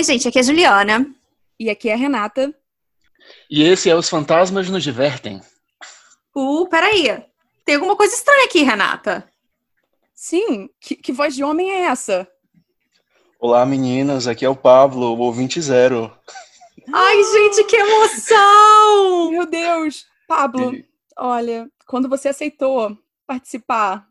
Oi, gente, aqui é a Juliana. E aqui é a Renata. E esse é Os Fantasmas Nos Divertem. Uh, peraí. Tem alguma coisa estranha aqui, Renata. Sim, que, que voz de homem é essa? Olá, meninas, aqui é o Pablo, o ouvinte zero. Ai, gente, que emoção! Meu Deus! Pablo, E- olha, quando você aceitou participar,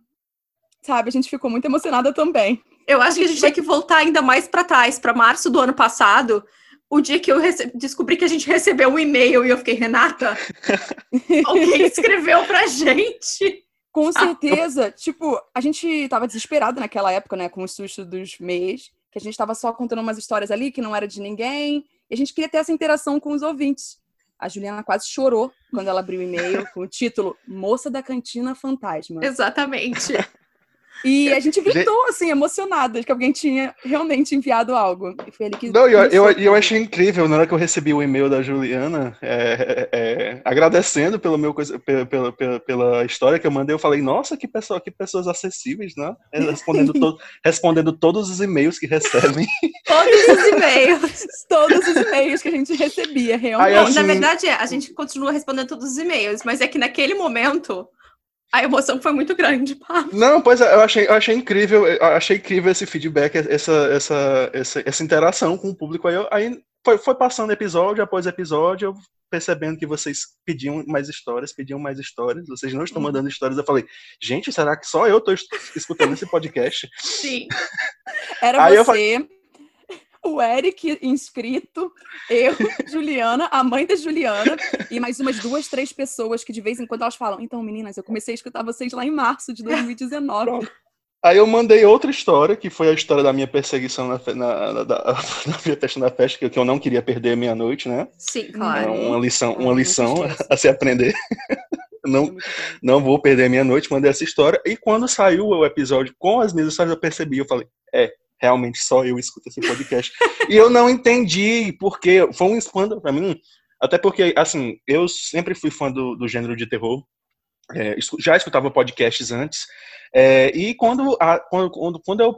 sabe, a gente ficou muito emocionada também. Eu acho que a gente tem que voltar ainda mais pra trás, pra março do ano passado, o dia que eu rece- descobri que a gente recebeu um e-mail e eu fiquei, Renata, alguém escreveu pra gente. Com certeza, tipo, a gente tava desesperada naquela época, né, com o susto dos mês, que a gente tava só contando umas histórias ali que não era de ninguém, e a gente queria ter essa interação com os ouvintes. A Juliana quase chorou quando ela abriu o e-mail com o título Moça da Cantina Fantasma. Exatamente. E a gente gritou, assim, emocionada de que alguém tinha realmente enviado algo. E foi ele que. Não, e eu, eu, eu achei incrível, na hora que eu recebi o e-mail da Juliana, é, é, é, agradecendo pelo meu, coisa- pela, pela, pela, pela história que eu mandei, eu falei, nossa, que, pessoa, que pessoas acessíveis, né? É, Respondendo, to- respondendo todos os e-mails que recebem. Todos os e-mails. Todos os e-mails que a gente recebia, realmente. Aí, Não, assim- na verdade, é, a gente continua respondendo todos os e-mails, mas é que naquele momento a emoção foi muito grande, pá. Não, pois é, eu achei, eu achei incrível, eu achei incrível esse feedback, essa, essa, essa, essa interação com o público. Aí, eu- aí foi, foi passando episódio após episódio, eu percebendo que vocês pediam mais histórias, pediam mais histórias, vocês não estão Uhum. mandando histórias. Eu falei, gente, será que só eu estou escutando esse podcast? Sim. Era Aí eu você, o Eric inscrito, eu, Juliana, a mãe da Juliana, e mais umas duas, três pessoas que de vez em quando elas falam: Então, meninas, eu comecei a escutar vocês lá em março de 2019. Pronto. Aí eu mandei outra história, que foi a história da minha perseguição na, na, na, da- na minha festa na festa, que, eu não queria perder meia-noite, né? Sim, É claro. uma lição, uma lição a se aprender. Não, muito bom. não vou perder minha noite, mandei essa história. E quando saiu o episódio com as minhas histórias, eu percebi, eu falei, é, realmente só eu escuto esse podcast. e eu não entendi, porque foi um escândalo pra mim, até porque, assim, eu sempre fui fã do, do gênero de terror, é, já escutava podcasts antes, é, e quando, a- quando, quando, eu,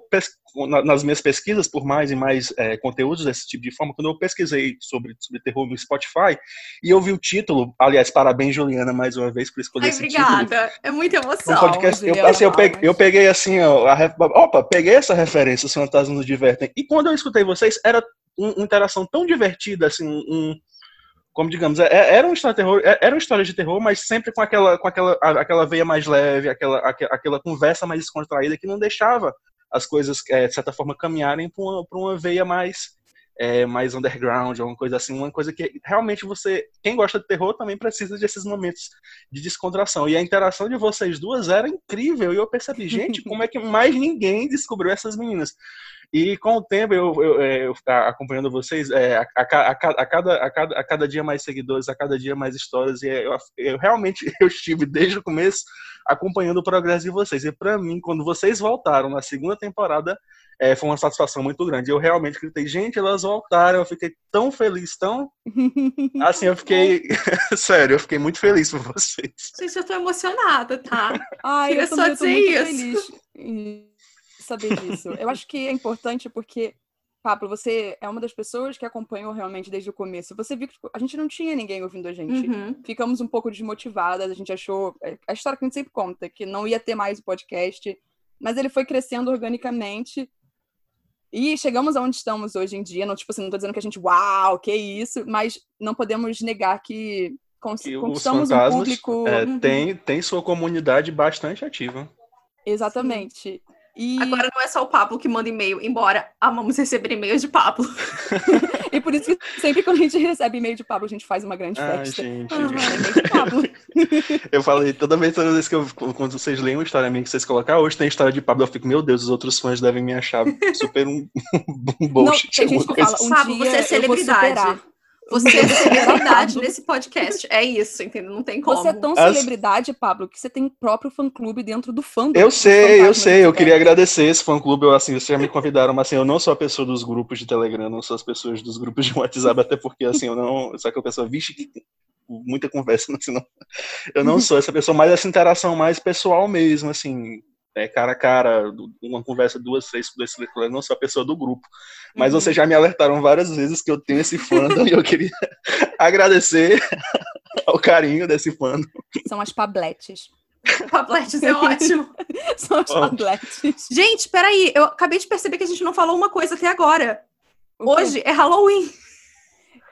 nas minhas pesquisas por mais e mais é, conteúdos desse tipo de forma, quando eu pesquisei sobre, sobre terror no Spotify, e eu vi o título, aliás, parabéns, Juliana, mais uma vez, por escolher Ai, esse título. obrigada. É muita Um emoção. podcast, eu, assim, eu, peguei, eu peguei assim, ó, a opa, peguei essa referência, os fantasmas nos divertem. E quando eu escutei vocês, era um- uma interação tão divertida, assim, um, como digamos, é- é- era um história de terror, é- era uma história de terror, mas sempre com aquela, com aquela, aquela veia mais leve, aquela, aque- aquela conversa mais descontraída que não deixava as coisas, de certa forma, caminharem para uma, pra uma veia mais é, mais underground, alguma coisa assim, uma coisa que realmente você, quem gosta de terror também precisa desses momentos de descontração. E a interação de vocês duas era incrível. E eu percebi, gente, como é que mais ninguém descobriu essas meninas? E com o tempo, eu, eu, é, eu a- acompanhando vocês, é, a, a, a a cada, a, cada, a cada dia mais seguidores, a cada dia mais histórias, e eu, eu realmente eu estive desde o começo acompanhando o progresso de vocês. E para mim, quando vocês voltaram na segunda temporada, é, foi uma satisfação muito grande. Eu realmente gritei, gente, elas voltaram. Eu fiquei tão feliz, tão. Assim, eu fiquei. Sério, eu fiquei muito feliz por vocês. Gente, eu tô emocionada, tá? Ai, Queria eu só tô dizer muito isso. feliz saber disso. Eu acho que é importante porque, Pablo, você é uma das pessoas que acompanhou realmente desde o começo. Você viu que tipo, a gente não tinha ninguém ouvindo a gente. Uhum. Ficamos um pouco desmotivadas, a gente achou. é, A história que a gente sempre conta, que não ia ter mais o podcast, mas ele foi crescendo organicamente. E chegamos aonde estamos hoje em dia. Não, tipo assim, não tô dizendo que a gente, uau, que isso, mas não podemos negar que cons- Que os conquistamos um público. é, Uhum. tem, tem sua comunidade bastante ativa. Exatamente. E, Agora não é só o Pablo que manda e-mail, embora amamos receber e-mails de Pablo. e por isso que sempre quando a gente recebe e-mail de Pablo, a gente faz uma grande Ai, festa. gente. Ah, e-mail de Pablo. Eu falei, toda vez, toda vez que eu, quando vocês leem uma história minha que vocês colocam, ah, hoje tem história de Pablo, eu fico, meu Deus, os outros fãs devem me achar super um, um Não, bullshit. tem gente que fala, um Pablo, dia você é eu vou celebridade. Você é celebridade nesse podcast. É isso, entendeu? Não tem como. Você é tão As- celebridade, Pablo, que você tem próprio fã-clube dentro do fandom. Eu sei, eu sei, eu queria agradecer esse fã-clube, eu, assim, vocês já me convidaram, mas assim, eu não sou a pessoa dos grupos de Telegram, não sou as pessoas dos grupos de WhatsApp, até porque, assim, eu não, só que a pessoa, vixe, que muita conversa, assim, não, eu não sou essa pessoa, mas essa interação mais pessoal mesmo, assim, é, cara a cara, uma conversa duas, três, três, não sou a pessoa do grupo. Mas Uhum. vocês já me alertaram várias vezes que eu tenho esse fandom e eu queria agradecer ao carinho desse fandom. São as pabletes. Pabletes é ótimo. São as Bom. pabletes. Gente, peraí, eu acabei de perceber que a gente não falou uma coisa até agora. Hoje é Halloween.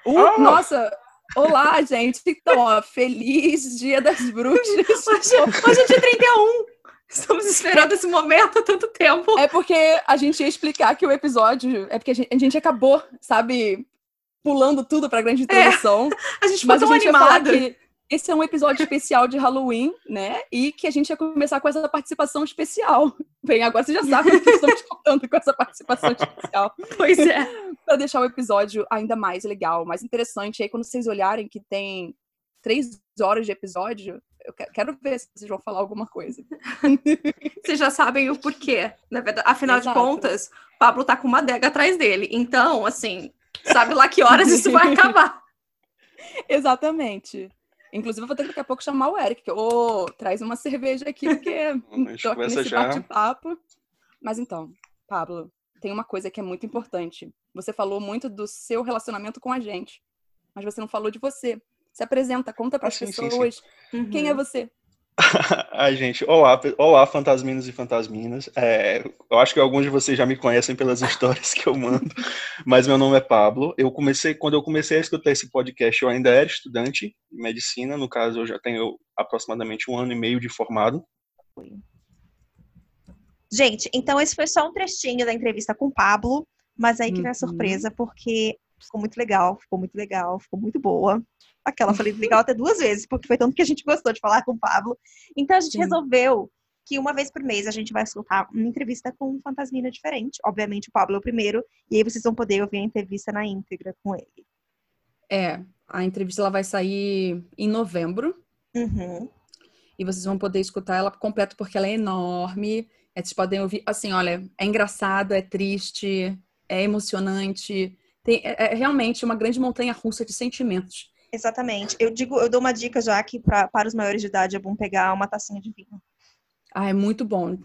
Uh, Ah! Nossa! Olá, gente. Então, ó, feliz Dia das Bruxas. Hoje, hoje é dia 31. Estamos esperando esse momento há tanto tempo. É porque a gente ia explicar que o episódio. É porque a gente, a gente acabou, sabe, pulando tudo pra grande introdução. A gente ficou mas a tão gente animada. que esse é um episódio especial de Halloween, né? E que a gente ia começar com essa participação especial. Bem, agora você já sabe o que estamos contando com essa participação especial. Pois é. Pra deixar o episódio ainda mais legal, mais interessante. Aí, quando vocês olharem que tem três horas de episódio, eu que- quero ver se vocês vão falar alguma coisa. Vocês já sabem o porquê. Na verdade, afinal Exato. de contas, Pablo tá com uma adega atrás dele. Então, assim, sabe lá que horas isso vai acabar. Exatamente. Inclusive, eu vou ter que daqui a pouco chamar o Eric. que, Ô, traz uma cerveja aqui, porque tô aqui nesse bate-papo. Mas então, Pablo, tem uma coisa que é muito importante. Você falou muito do seu relacionamento com a gente, mas você não falou de você. Se apresenta, conta para Ah, as sim, sim, pessoas quem é Uhum. você. Ai, gente, olá, olá, fantasminos e fantasminas. É, eu acho que alguns de vocês já me conhecem pelas histórias que eu mando, mas meu nome é Pablo. Eu comecei, quando eu comecei a escutar esse podcast, eu ainda era estudante de medicina, no caso, eu já tenho aproximadamente um ano e meio de formado. Gente, então esse foi só um trechinho da entrevista com o Pablo, mas aí que vem a Uhum. surpresa, porque ficou muito legal, ficou muito legal, ficou muito boa. Aquela, falei legal até duas vezes, porque foi tanto que a gente gostou de falar com o Pablo. Então a gente Sim. resolveu que uma vez por mês a gente vai escutar uma entrevista com um fantasmina diferente. Obviamente o Pablo é o primeiro, e aí vocês vão poder ouvir a entrevista na íntegra com ele. É, a entrevista ela vai sair em novembro Uhum. e vocês vão poder escutar ela completa porque ela é enorme. É, vocês podem ouvir, assim, olha, é engraçado, é triste, é emocionante. Tem, é, é realmente uma grande montanha russa de sentimentos. Exatamente. Eu digo, eu dou uma dica já que pra, para os maiores de idade é bom pegar uma tacinha de vinho. Ah, é muito bom.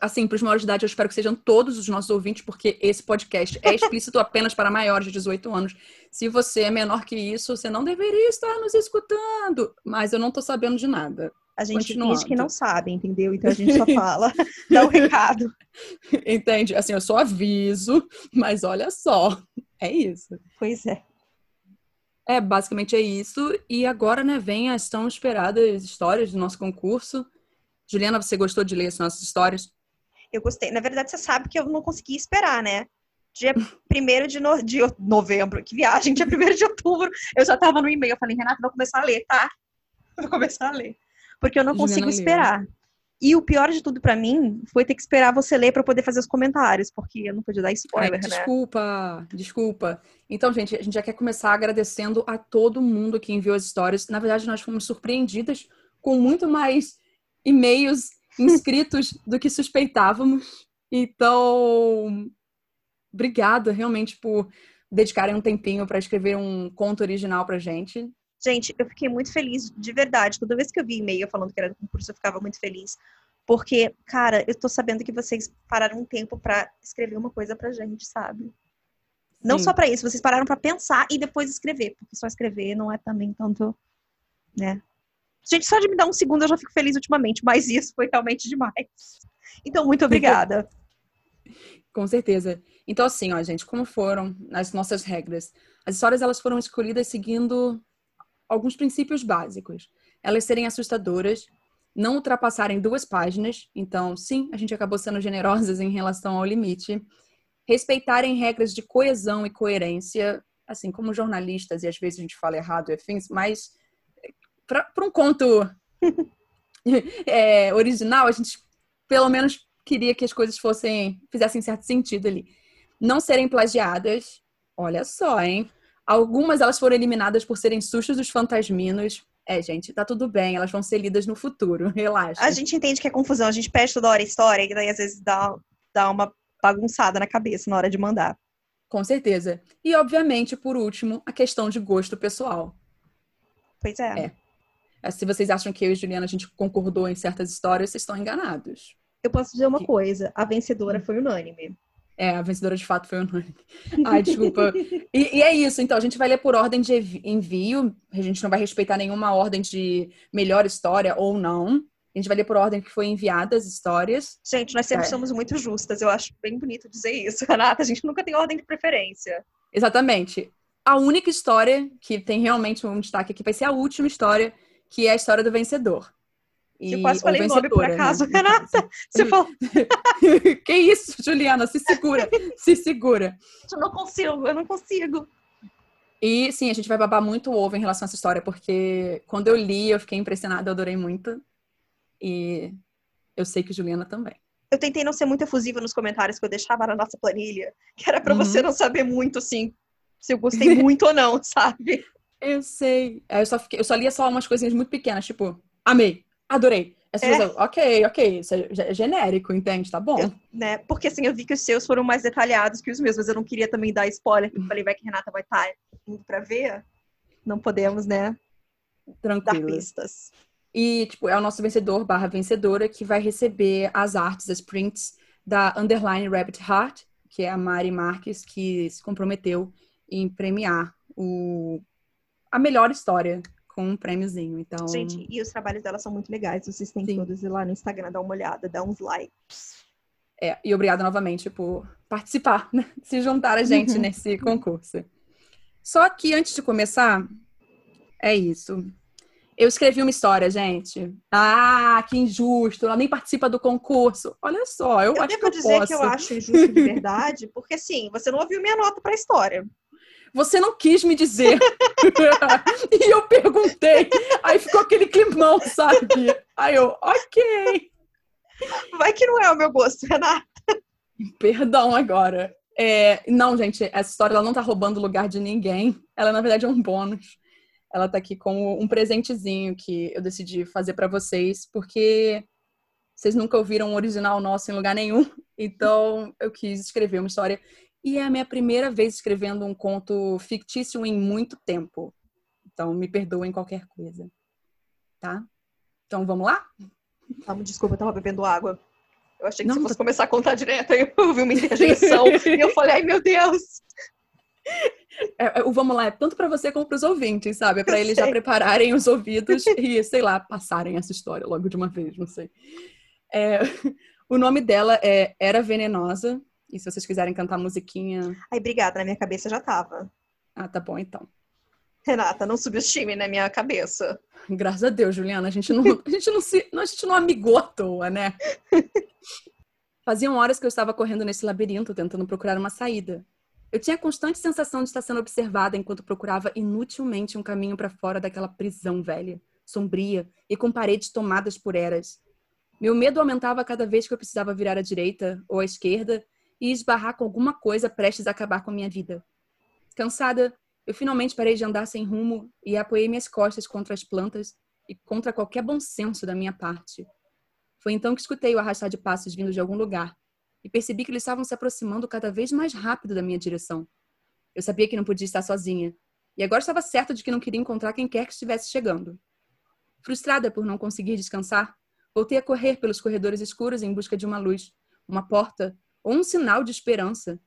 Assim, para os maiores de idade, eu espero que sejam todos os nossos ouvintes, porque esse podcast é explícito apenas para maiores de 18 anos. Se você é menor que isso, você não deveria estar nos escutando. Mas eu não tô sabendo de nada. A gente finge que não sabe, entendeu? Então a gente só fala, dá o recado. Entende? Assim, eu só aviso, mas olha só. É isso. Pois é. É, basicamente é isso. E agora, né, vem as tão esperadas histórias do nosso concurso. Juliana, você gostou de ler as nossas histórias? Eu gostei. Na verdade, você sabe que eu não consegui esperar, né? Dia 1 de, no... de novembro, que viagem, dia 1 de outubro, eu já tava no e-mail. Eu falei, Renata, vou começar a ler, tá? Vou começar a ler. Porque eu não Juliana consigo leu. E o pior de tudo pra mim foi ter que esperar você ler eu poder fazer os comentários, porque eu não podia dar Ai, spoiler, né? desculpa, desculpa. Então, gente, a gente já quer começar agradecendo a todo mundo que enviou as histórias. Na verdade, nós fomos surpreendidas com muito mais e-mails inscritos do que suspeitávamos. Então, obrigada realmente por dedicarem um tempinho para escrever um conto original pra gente. Gente, eu fiquei muito feliz, de verdade. Toda vez que eu vi e-mail falando que era do concurso, eu ficava muito feliz. Porque, cara, eu tô sabendo que vocês pararam um tempo pra escrever uma coisa pra gente, sabe? Não Sim. só pra isso, vocês pararam pra pensar e depois escrever. Porque só escrever não é também tanto, né? Gente, só de me dar um segundo eu já fico feliz ultimamente, mas isso foi realmente demais. Então, muito obrigada. Com certeza. Então, assim, ó, gente, como foram as nossas regras? As histórias, elas foram escolhidas seguindo alguns princípios básicos. Elas serem assustadoras, não ultrapassarem duas páginas. Então, sim, a gente acabou sendo generosas em relação ao limite. Respeitarem regras de coesão e coerência, assim, como jornalistas, e às vezes a gente fala errado afins, mas para um conto é, original, a gente pelo menos queria que as coisas fossem, fizessem certo sentido ali. Não serem plagiadas, olha só, hein? Algumas elas foram eliminadas por serem sustos dos fantasminos. É, gente, tá tudo bem, elas vão ser lidas no futuro, relaxa. A gente entende que é confusão, a gente pede toda hora a história, e daí às vezes dá, dá uma bagunçada na cabeça na hora de mandar. Com certeza. E, obviamente, por último, a questão de gosto pessoal. Pois é. É. Se vocês acham que eu e Juliana a gente concordou em certas histórias, vocês estão enganados. Eu posso dizer uma coisa: a vencedora foi unânime. É, a vencedora de fato foi unânime. Ai, desculpa. E, e, é isso, então, a gente vai ler por ordem de envio, a gente não vai respeitar nenhuma ordem de melhor história ou não. A gente vai ler por ordem que foi enviada as histórias. Gente, nós sempre é. somos muito justas. Eu acho bem bonito dizer isso, Renata. A gente nunca tem ordem de preferência. Exatamente. A única história que tem realmente um destaque aqui vai ser a última história, que é a história do vencedor. E, eu quase falei o nome por acaso, né? Renata. Você falou. que isso, Juliana? Se segura, se segura. Eu não consigo, eu não consigo. E sim, a gente vai babar muito o ovo em relação a essa história, porque quando eu li, eu fiquei impressionada, eu adorei muito. E eu sei que Juliana também. Eu tentei não ser muito efusiva nos comentários que eu deixava na nossa planilha, que era para uhum. você não saber muito, assim, se eu gostei muito ou não, sabe? Eu sei. Eu só, fiquei, eu só lia só umas coisinhas muito pequenas, tipo, amei, adorei. Essa é. Pessoa, ok, ok, isso é, genérico, entende? Tá bom. Eu, né? Porque assim, eu vi que os seus foram mais detalhados que os meus, mas eu não queria também dar spoiler, porque eu falei, vai que Renata vai estar indo pra ver. Não podemos, né? Tranquilo. Dar pistas. E, tipo, é o nosso vencedor barra vencedora que vai receber as artes, as prints da Underline Rabbit Heart, que é a Mari Marques, que se comprometeu em premiar o, a melhor história com um prêmiozinho. Então... Gente, e os trabalhos dela são muito legais. Vocês têm Sim. todos ir lá no Instagram, dar uma olhada, dar uns likes. É, e obrigada novamente por participar, né? se juntar a gente nesse concurso. Só que antes de começar, é isso. Eu escrevi uma história, gente. Ah, que injusto. Ela nem participa do concurso. Olha só, eu, eu acho que eu dizer posso. que eu acho injusto de verdade, porque assim, você não ouviu minha nota para a história. Você não quis me dizer. e eu perguntei. Aí ficou aquele climão, sabe? Aí eu, ok. Vai que não é o meu gosto, Renata. Perdão agora. É, não, gente, essa história ela não tá roubando o lugar de ninguém. Ela, na verdade, é um bônus ela tá aqui com um presentezinho que eu decidi fazer para vocês, porque vocês nunca ouviram um original nosso em lugar nenhum, então eu quis escrever uma história. E é a minha primeira vez escrevendo um conto fictício em muito tempo. Então me perdoem qualquer coisa. Tá? Então vamos lá? Vamos, desculpa, eu tava bebendo água. Eu achei que Não, você fosse tá... começar a contar direto, aí eu vi uma interjeição e eu falei, ai meu Deus! É, é, o vamos lá é tanto para você como para os ouvintes, sabe? É para eles já prepararem os ouvidos e, sei lá, passarem essa história logo de uma vez, não sei. É, o nome dela é Era Venenosa. E se vocês quiserem cantar musiquinha. Ai, obrigada, na minha cabeça já tava. Ah, tá bom então. Renata, não subestime na minha cabeça. Graças a Deus, Juliana. A gente não, a gente não, se, a gente não amigou à toa, né? Faziam horas que eu estava correndo nesse labirinto, tentando procurar uma saída. Eu tinha a constante sensação de estar sendo observada enquanto procurava inutilmente um caminho para fora daquela prisão velha, sombria e com paredes tomadas por eras. Meu medo aumentava cada vez que eu precisava virar à direita ou à esquerda e esbarrar com alguma coisa prestes a acabar com a minha vida. Cansada, eu finalmente parei de andar sem rumo e apoiei minhas costas contra as plantas e contra qualquer bom senso da minha parte. Foi então que escutei o arrastar de passos vindo de algum lugar e percebi que eles estavam se aproximando cada vez mais rápido da minha direção. Eu sabia que não podia estar sozinha, e agora estava certa de que não queria encontrar quem quer que estivesse chegando. Frustrada por não conseguir descansar, voltei a correr pelos corredores escuros em busca de uma luz, uma porta ou um sinal de esperança.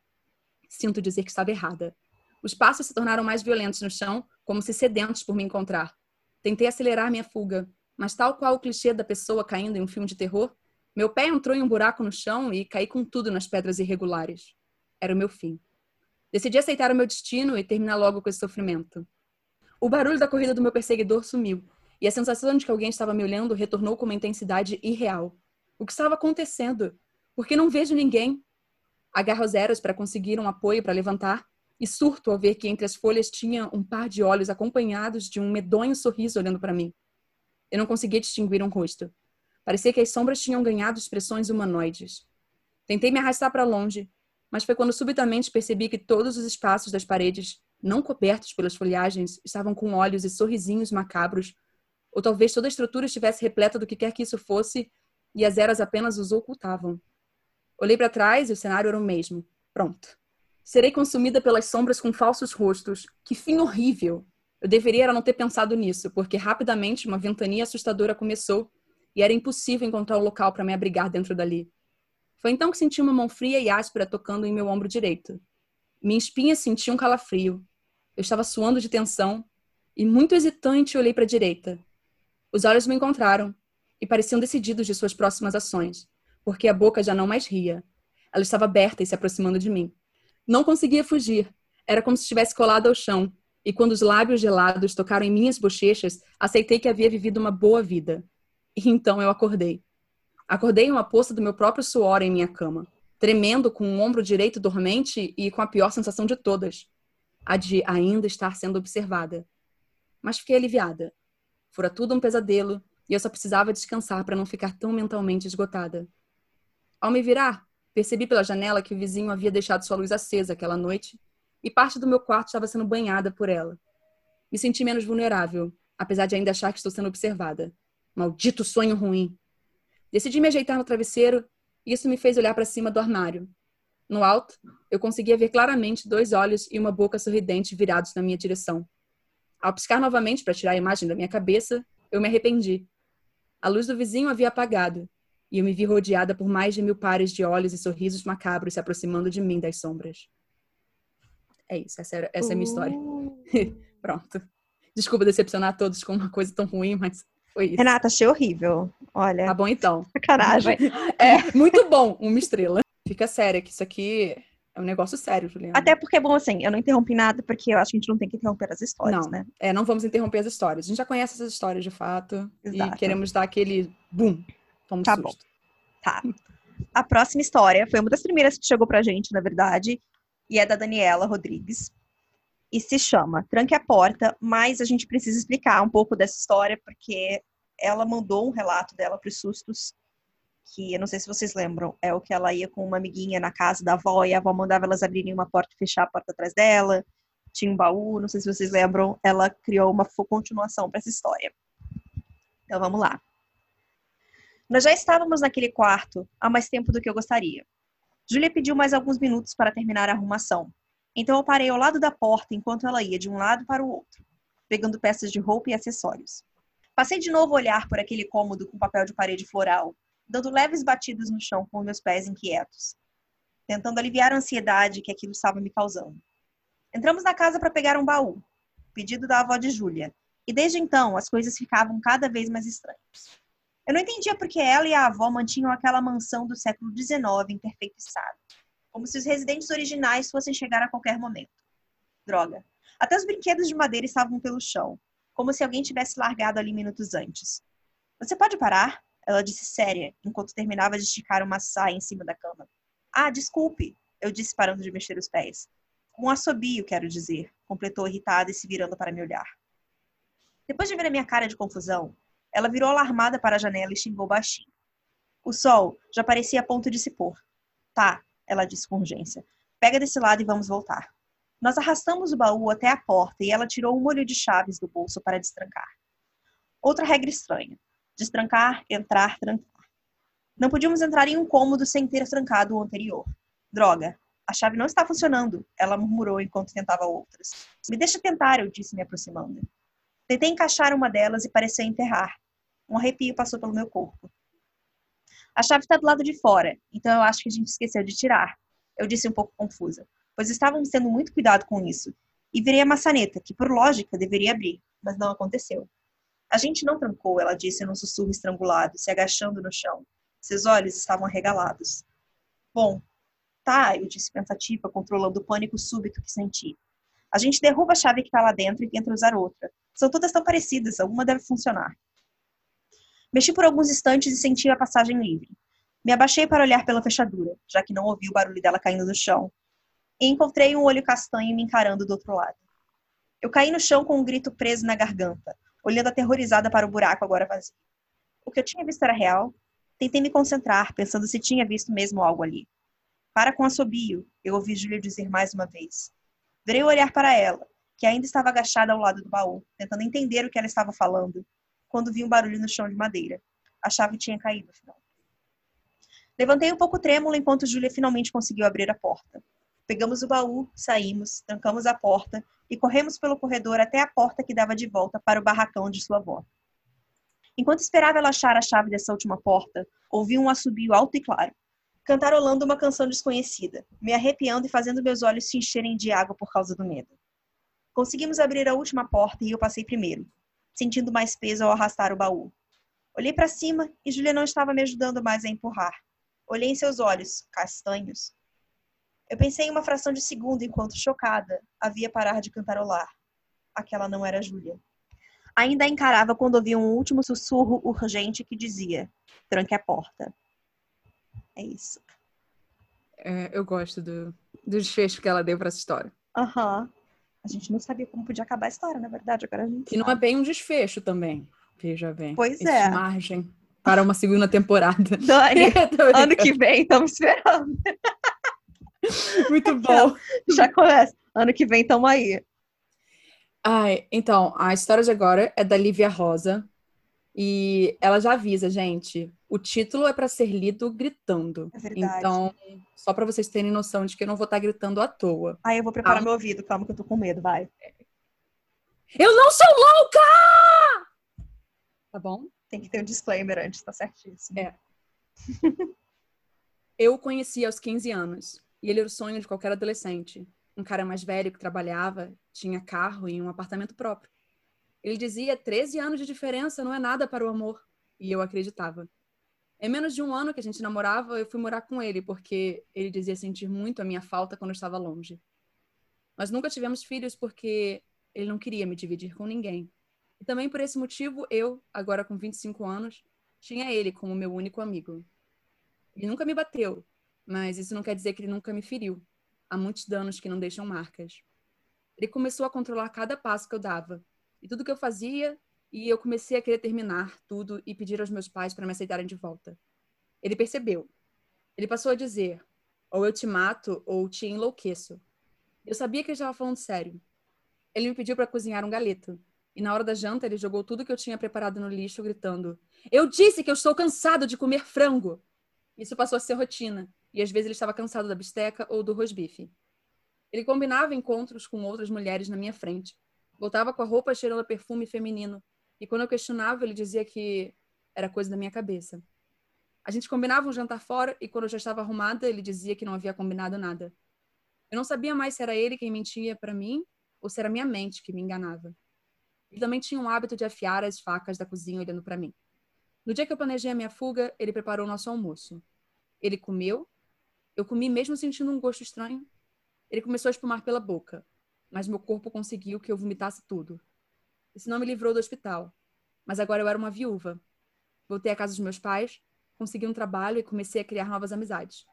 Sinto dizer que estava errada. Os passos se tornaram mais violentos no chão, como se sedentos por me encontrar. Tentei acelerar minha fuga, mas tal qual o clichê da pessoa caindo em um filme de terror, meu pé entrou em um buraco no chão e caí com tudo nas pedras irregulares. Era o meu fim. Decidi aceitar o meu destino e terminar logo com esse sofrimento. O barulho da corrida do meu perseguidor sumiu, e a sensação de que alguém estava me olhando retornou com uma intensidade irreal. O que estava acontecendo? Por que não vejo ninguém? Agarro as eras para conseguir um apoio para levantar e surto ao ver que entre as folhas tinha um par de olhos acompanhados de um medonho sorriso olhando para mim. Eu não conseguia distinguir um rosto. Parecia que as sombras tinham ganhado expressões humanoides. Tentei me arrastar para longe, mas foi quando subitamente percebi que todos os espaços das paredes, não cobertos pelas folhagens, estavam com olhos e sorrisinhos macabros, ou talvez toda a estrutura estivesse repleta do que quer que isso fosse e as eras apenas os ocultavam. Olhei para trás e o cenário era o mesmo. Pronto. Serei consumida pelas sombras com falsos rostos. Que fim horrível! Eu deveria não ter pensado nisso, porque rapidamente uma ventania assustadora começou e era impossível encontrar o local para me abrigar dentro dali. Foi então que senti uma mão fria e áspera tocando em meu ombro direito. Minha espinha sentia um calafrio. Eu estava suando de tensão e, muito hesitante, olhei para a direita. Os olhos me encontraram e pareciam decididos de suas próximas ações, porque a boca já não mais ria. Ela estava aberta e se aproximando de mim. Não conseguia fugir. Era como se estivesse colada ao chão, e quando os lábios gelados tocaram em minhas bochechas, aceitei que havia vivido uma boa vida. E então eu acordei. Acordei em uma poça do meu próprio suor em minha cama, tremendo com o ombro direito dormente e com a pior sensação de todas, a de ainda estar sendo observada. Mas fiquei aliviada. Fora tudo um pesadelo e eu só precisava descansar para não ficar tão mentalmente esgotada. Ao me virar, percebi pela janela que o vizinho havia deixado sua luz acesa aquela noite e parte do meu quarto estava sendo banhada por ela. Me senti menos vulnerável, apesar de ainda achar que estou sendo observada. Maldito sonho ruim. Decidi me ajeitar no travesseiro e isso me fez olhar para cima do armário. No alto, eu conseguia ver claramente dois olhos e uma boca sorridente virados na minha direção. Ao piscar novamente para tirar a imagem da minha cabeça, eu me arrependi. A luz do vizinho havia apagado e eu me vi rodeada por mais de mil pares de olhos e sorrisos macabros se aproximando de mim das sombras. É isso, essa, era, essa é a minha história. Uh. Pronto. Desculpa decepcionar todos com uma coisa tão ruim, mas foi isso. Renata, achei horrível. Olha, Tá bom então. sacanagem. É, muito bom, uma estrela. Fica séria, que isso aqui é um negócio sério, Juliana. Até porque, bom, assim, eu não interrompi nada, porque eu acho que a gente não tem que interromper as histórias, não, né? é, não vamos interromper as histórias. A gente já conhece essas histórias de fato Exato. e queremos dar aquele boom. Toma um Tá susto. Tá. A próxima história foi uma das primeiras que chegou pra gente, na verdade, e é da Daniela Rodrigues. E se chama Tranque a Porta, mas a gente precisa explicar um pouco dessa história, porque ela mandou um relato dela para os sustos, que eu não sei se vocês lembram, é o que ela ia com uma amiguinha na casa da avó e a avó mandava elas abrirem uma porta e fechar a porta atrás dela. Tinha um baú, não sei se vocês lembram, ela criou uma continuação para essa história. Então vamos lá. Nós já estávamos naquele quarto há mais tempo do que eu gostaria. Júlia pediu mais alguns minutos para terminar a arrumação. Então eu parei ao lado da porta enquanto ela ia de um lado para o outro, pegando peças de roupa e acessórios. Passei de novo a olhar por aquele cômodo com papel de parede floral, dando leves batidas no chão com meus pés inquietos, tentando aliviar a ansiedade que aquilo estava me causando. Entramos na casa para pegar um baú, pedido da avó de Júlia, e desde então as coisas ficavam cada vez mais estranhas. Eu não entendia por que ela e a avó mantinham aquela mansão do século XIX estado, como se os residentes originais fossem chegar a qualquer momento. Droga. Até os brinquedos de madeira estavam pelo chão, como se alguém tivesse largado ali minutos antes. Você pode parar? Ela disse séria, enquanto terminava de esticar uma saia em cima da cama. Ah, desculpe, eu disse parando de mexer os pés. Um assobio, quero dizer, completou irritada e se virando para me olhar. Depois de ver a minha cara de confusão, ela virou alarmada para a janela e xingou baixinho. O sol já parecia a ponto de se pôr. Tá, ela disse com urgência. Pega desse lado e vamos voltar. Nós arrastamos o baú até a porta e ela tirou um molho de chaves do bolso para destrancar. Outra regra estranha: destrancar, entrar, trancar. Não podíamos entrar em um cômodo sem ter trancado o anterior. Droga, a chave não está funcionando, ela murmurou enquanto tentava outras. Me deixa tentar, eu disse, me aproximando. Tentei encaixar uma delas e parecia enterrar. Um arrepio passou pelo meu corpo. A chave está do lado de fora, então eu acho que a gente esqueceu de tirar. Eu disse um pouco confusa, pois estávamos tendo muito cuidado com isso. E virei a maçaneta, que por lógica deveria abrir, mas não aconteceu. A gente não trancou, ela disse num sussurro estrangulado, se agachando no chão. Seus olhos estavam arregalados. Bom, tá, eu disse pensativa, controlando o pânico súbito que senti. A gente derruba a chave que está lá dentro e tenta usar outra. São todas tão parecidas, alguma deve funcionar. Mexi por alguns instantes e senti a passagem livre. Me abaixei para olhar pela fechadura, já que não ouvi o barulho dela caindo no chão, e encontrei um olho castanho me encarando do outro lado. Eu caí no chão com um grito preso na garganta, olhando aterrorizada para o buraco agora vazio. O que eu tinha visto era real? Tentei me concentrar, pensando se tinha visto mesmo algo ali. Para com assobio, eu ouvi Júlia dizer mais uma vez. Virei olhar para ela, que ainda estava agachada ao lado do baú, tentando entender o que ela estava falando, quando vi um barulho no chão de madeira. A chave tinha caído, afinal. Levantei um pouco trêmula enquanto Júlia finalmente conseguiu abrir a porta. Pegamos o baú, saímos, trancamos a porta e corremos pelo corredor até a porta que dava de volta para o barracão de sua avó. Enquanto esperava ela achar a chave dessa última porta, ouvi um assobio alto e claro, cantarolando uma canção desconhecida, me arrepiando e fazendo meus olhos se encherem de água por causa do medo. Conseguimos abrir a última porta e eu passei primeiro, sentindo mais peso ao arrastar o baú. Olhei para cima e Julia não estava me ajudando mais a empurrar. Olhei em seus olhos, castanhos. Eu pensei em uma fração de segundo enquanto, chocada, havia parar de cantarolar. Aquela não era Júlia. Ainda a encarava quando ouvi um último sussurro urgente que dizia: tranque a porta. É isso. É, eu gosto do, do desfecho que ela deu para essa história. Aham. A gente não sabia como podia acabar a história, na verdade, agora a gente E não é sabe. bem um desfecho também. Veja bem. Pois Existe é. margem para uma segunda temporada. Dani, ano que vem, estamos esperando. Muito bom. Já começa. Ano que vem, estamos aí. Ai, então, a história de agora é da Lívia Rosa. E ela já avisa, gente. O título é para ser lido gritando. É verdade. Então, só para vocês terem noção de que eu não vou estar gritando à toa. Aí eu vou preparar Ah. meu ouvido, calma que eu tô com medo, vai. Eu não sou louca! Tá bom? Tem que ter um disclaimer antes, tá certíssimo. É. Eu o conheci aos 15 anos. E ele era o sonho de qualquer adolescente. Um cara mais velho que trabalhava, tinha carro e um apartamento próprio. Ele dizia: 13 anos de diferença não é nada para o amor. E eu acreditava. Em menos de um ano que a gente namorava, eu fui morar com ele, porque ele dizia sentir muito a minha falta quando eu estava longe. Nós nunca tivemos filhos porque ele não queria me dividir com ninguém. E também por esse motivo, eu, agora com 25 anos, tinha ele como meu único amigo. Ele nunca me bateu, mas isso não quer dizer que ele nunca me feriu. Há muitos danos que não deixam marcas. Ele começou a controlar cada passo que eu dava e tudo que eu fazia, e eu comecei a querer terminar tudo e pedir aos meus pais para me aceitarem de volta. Ele percebeu. Ele passou a dizer: ou eu te mato ou te enlouqueço. Eu sabia que ele estava falando sério. Ele me pediu para cozinhar um galeto. E na hora da janta, ele jogou tudo que eu tinha preparado no lixo, gritando: Eu disse que eu estou cansado de comer frango! Isso passou a ser rotina, e às vezes ele estava cansado da bisteca ou do rosbife. Ele combinava encontros com outras mulheres na minha frente. Voltava com a roupa cheirando a perfume feminino, e quando eu questionava, ele dizia que era coisa da minha cabeça. A gente combinava um jantar fora, e quando eu já estava arrumada, ele dizia que não havia combinado nada. Eu não sabia mais se era ele quem mentia para mim ou se era minha mente que me enganava. Ele também tinha um hábito de afiar as facas da cozinha olhando para mim. No dia que eu planejei a minha fuga, ele preparou o nosso almoço. Ele comeu, eu comi mesmo sentindo um gosto estranho. Ele começou a espumar pela boca, mas meu corpo conseguiu que eu vomitasse tudo. Isso não me livrou do hospital, mas agora eu era uma viúva. Voltei à casa dos meus pais, consegui um trabalho e comecei a criar novas amizades.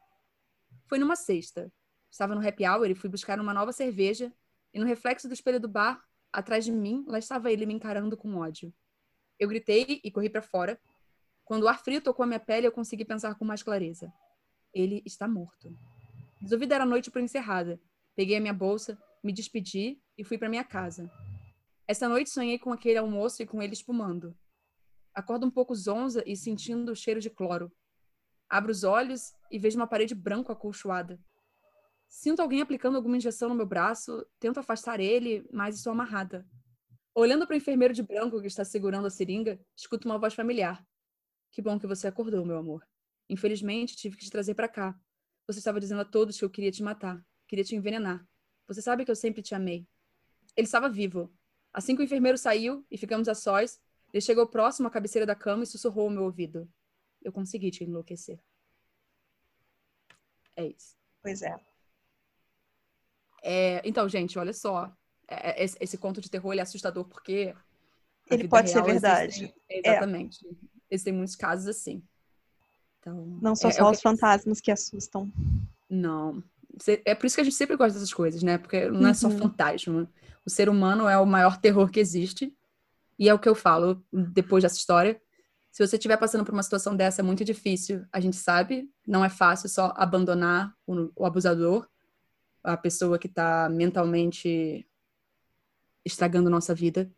Foi numa sexta. Estava no happy hour e fui buscar uma nova cerveja, e no reflexo do espelho do bar, atrás de mim, lá estava ele me encarando com ódio. Eu gritei e corri para fora. Quando o ar frio tocou a minha pele, eu consegui pensar com mais clareza. Ele está morto. Resolvi dar a noite por encerrada. Peguei a minha bolsa, me despedi e fui para minha casa. Essa noite sonhei com aquele almoço e com ele espumando. Acordo um pouco zonza e sentindo o cheiro de cloro. Abro os olhos e vejo uma parede branca acolchoada. Sinto alguém aplicando alguma injeção no meu braço, tento afastar ele, mas estou amarrada. Olhando para o enfermeiro de branco que está segurando a seringa, escuto uma voz familiar. Que bom que você acordou, meu amor. Infelizmente, tive que te trazer para cá. Você estava dizendo a todos que eu queria te matar, queria te envenenar. Você sabe que eu sempre te amei. Ele estava vivo. Assim que o enfermeiro saiu e ficamos a sós, ele chegou próximo à cabeceira da cama e sussurrou ao meu ouvido. Eu consegui te enlouquecer. É isso. Pois é. É, então, gente, olha só. É, é, esse, esse conto de terror é assustador porque. Ele pode ser verdade. existem- exatamente. Existem muitos casos assim. Então, Não são é- é só os que- fantasmas que assustam. Não. É por isso que a gente sempre gosta dessas coisas, né? Porque não é só Uhum. fantasma. O ser humano é o maior terror que existe. E é o que eu falo depois dessa história. Se você estiver passando por uma situação dessa, é muito difícil. A gente sabe, não é fácil só abandonar o, o abusador, a pessoa que está mentalmente estragando nossa vida.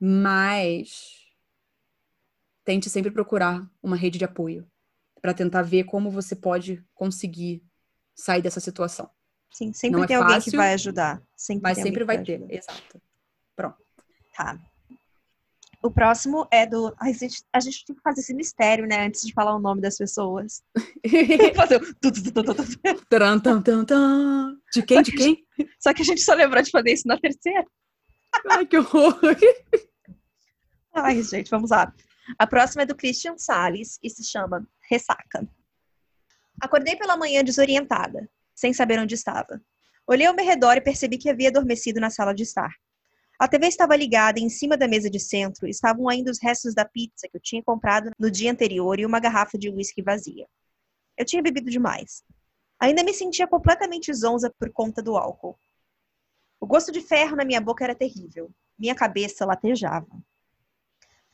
Mas tente sempre procurar uma rede de apoio para tentar ver como você pode conseguir sair dessa situação. Sim, sempre Não é tem alguém que fácil, vai ajudar. Sempre Mas sempre vai alguém ter, que exato. Tá. O próximo é do. A, gente, a gente tem que fazer esse mistério, né? Antes de falar o nome das pessoas. fazer o. De quem? De quem? Só que a gente só lembrou de fazer isso na terceira. Ai, que horror. Ai, gente, vamos lá. A próxima é do Christian Salles e se chama Ressaca. Acordei pela manhã desorientada, sem saber onde estava. Olhei ao meu redor e percebi que havia adormecido na sala de estar. A TV estava ligada e em cima da mesa de centro estavam ainda os restos da pizza que eu tinha comprado no dia anterior e uma garrafa de uísque vazia. Eu tinha bebido demais. Ainda me sentia completamente zonza por conta do álcool. O gosto de ferro na minha boca era terrível. Minha cabeça latejava.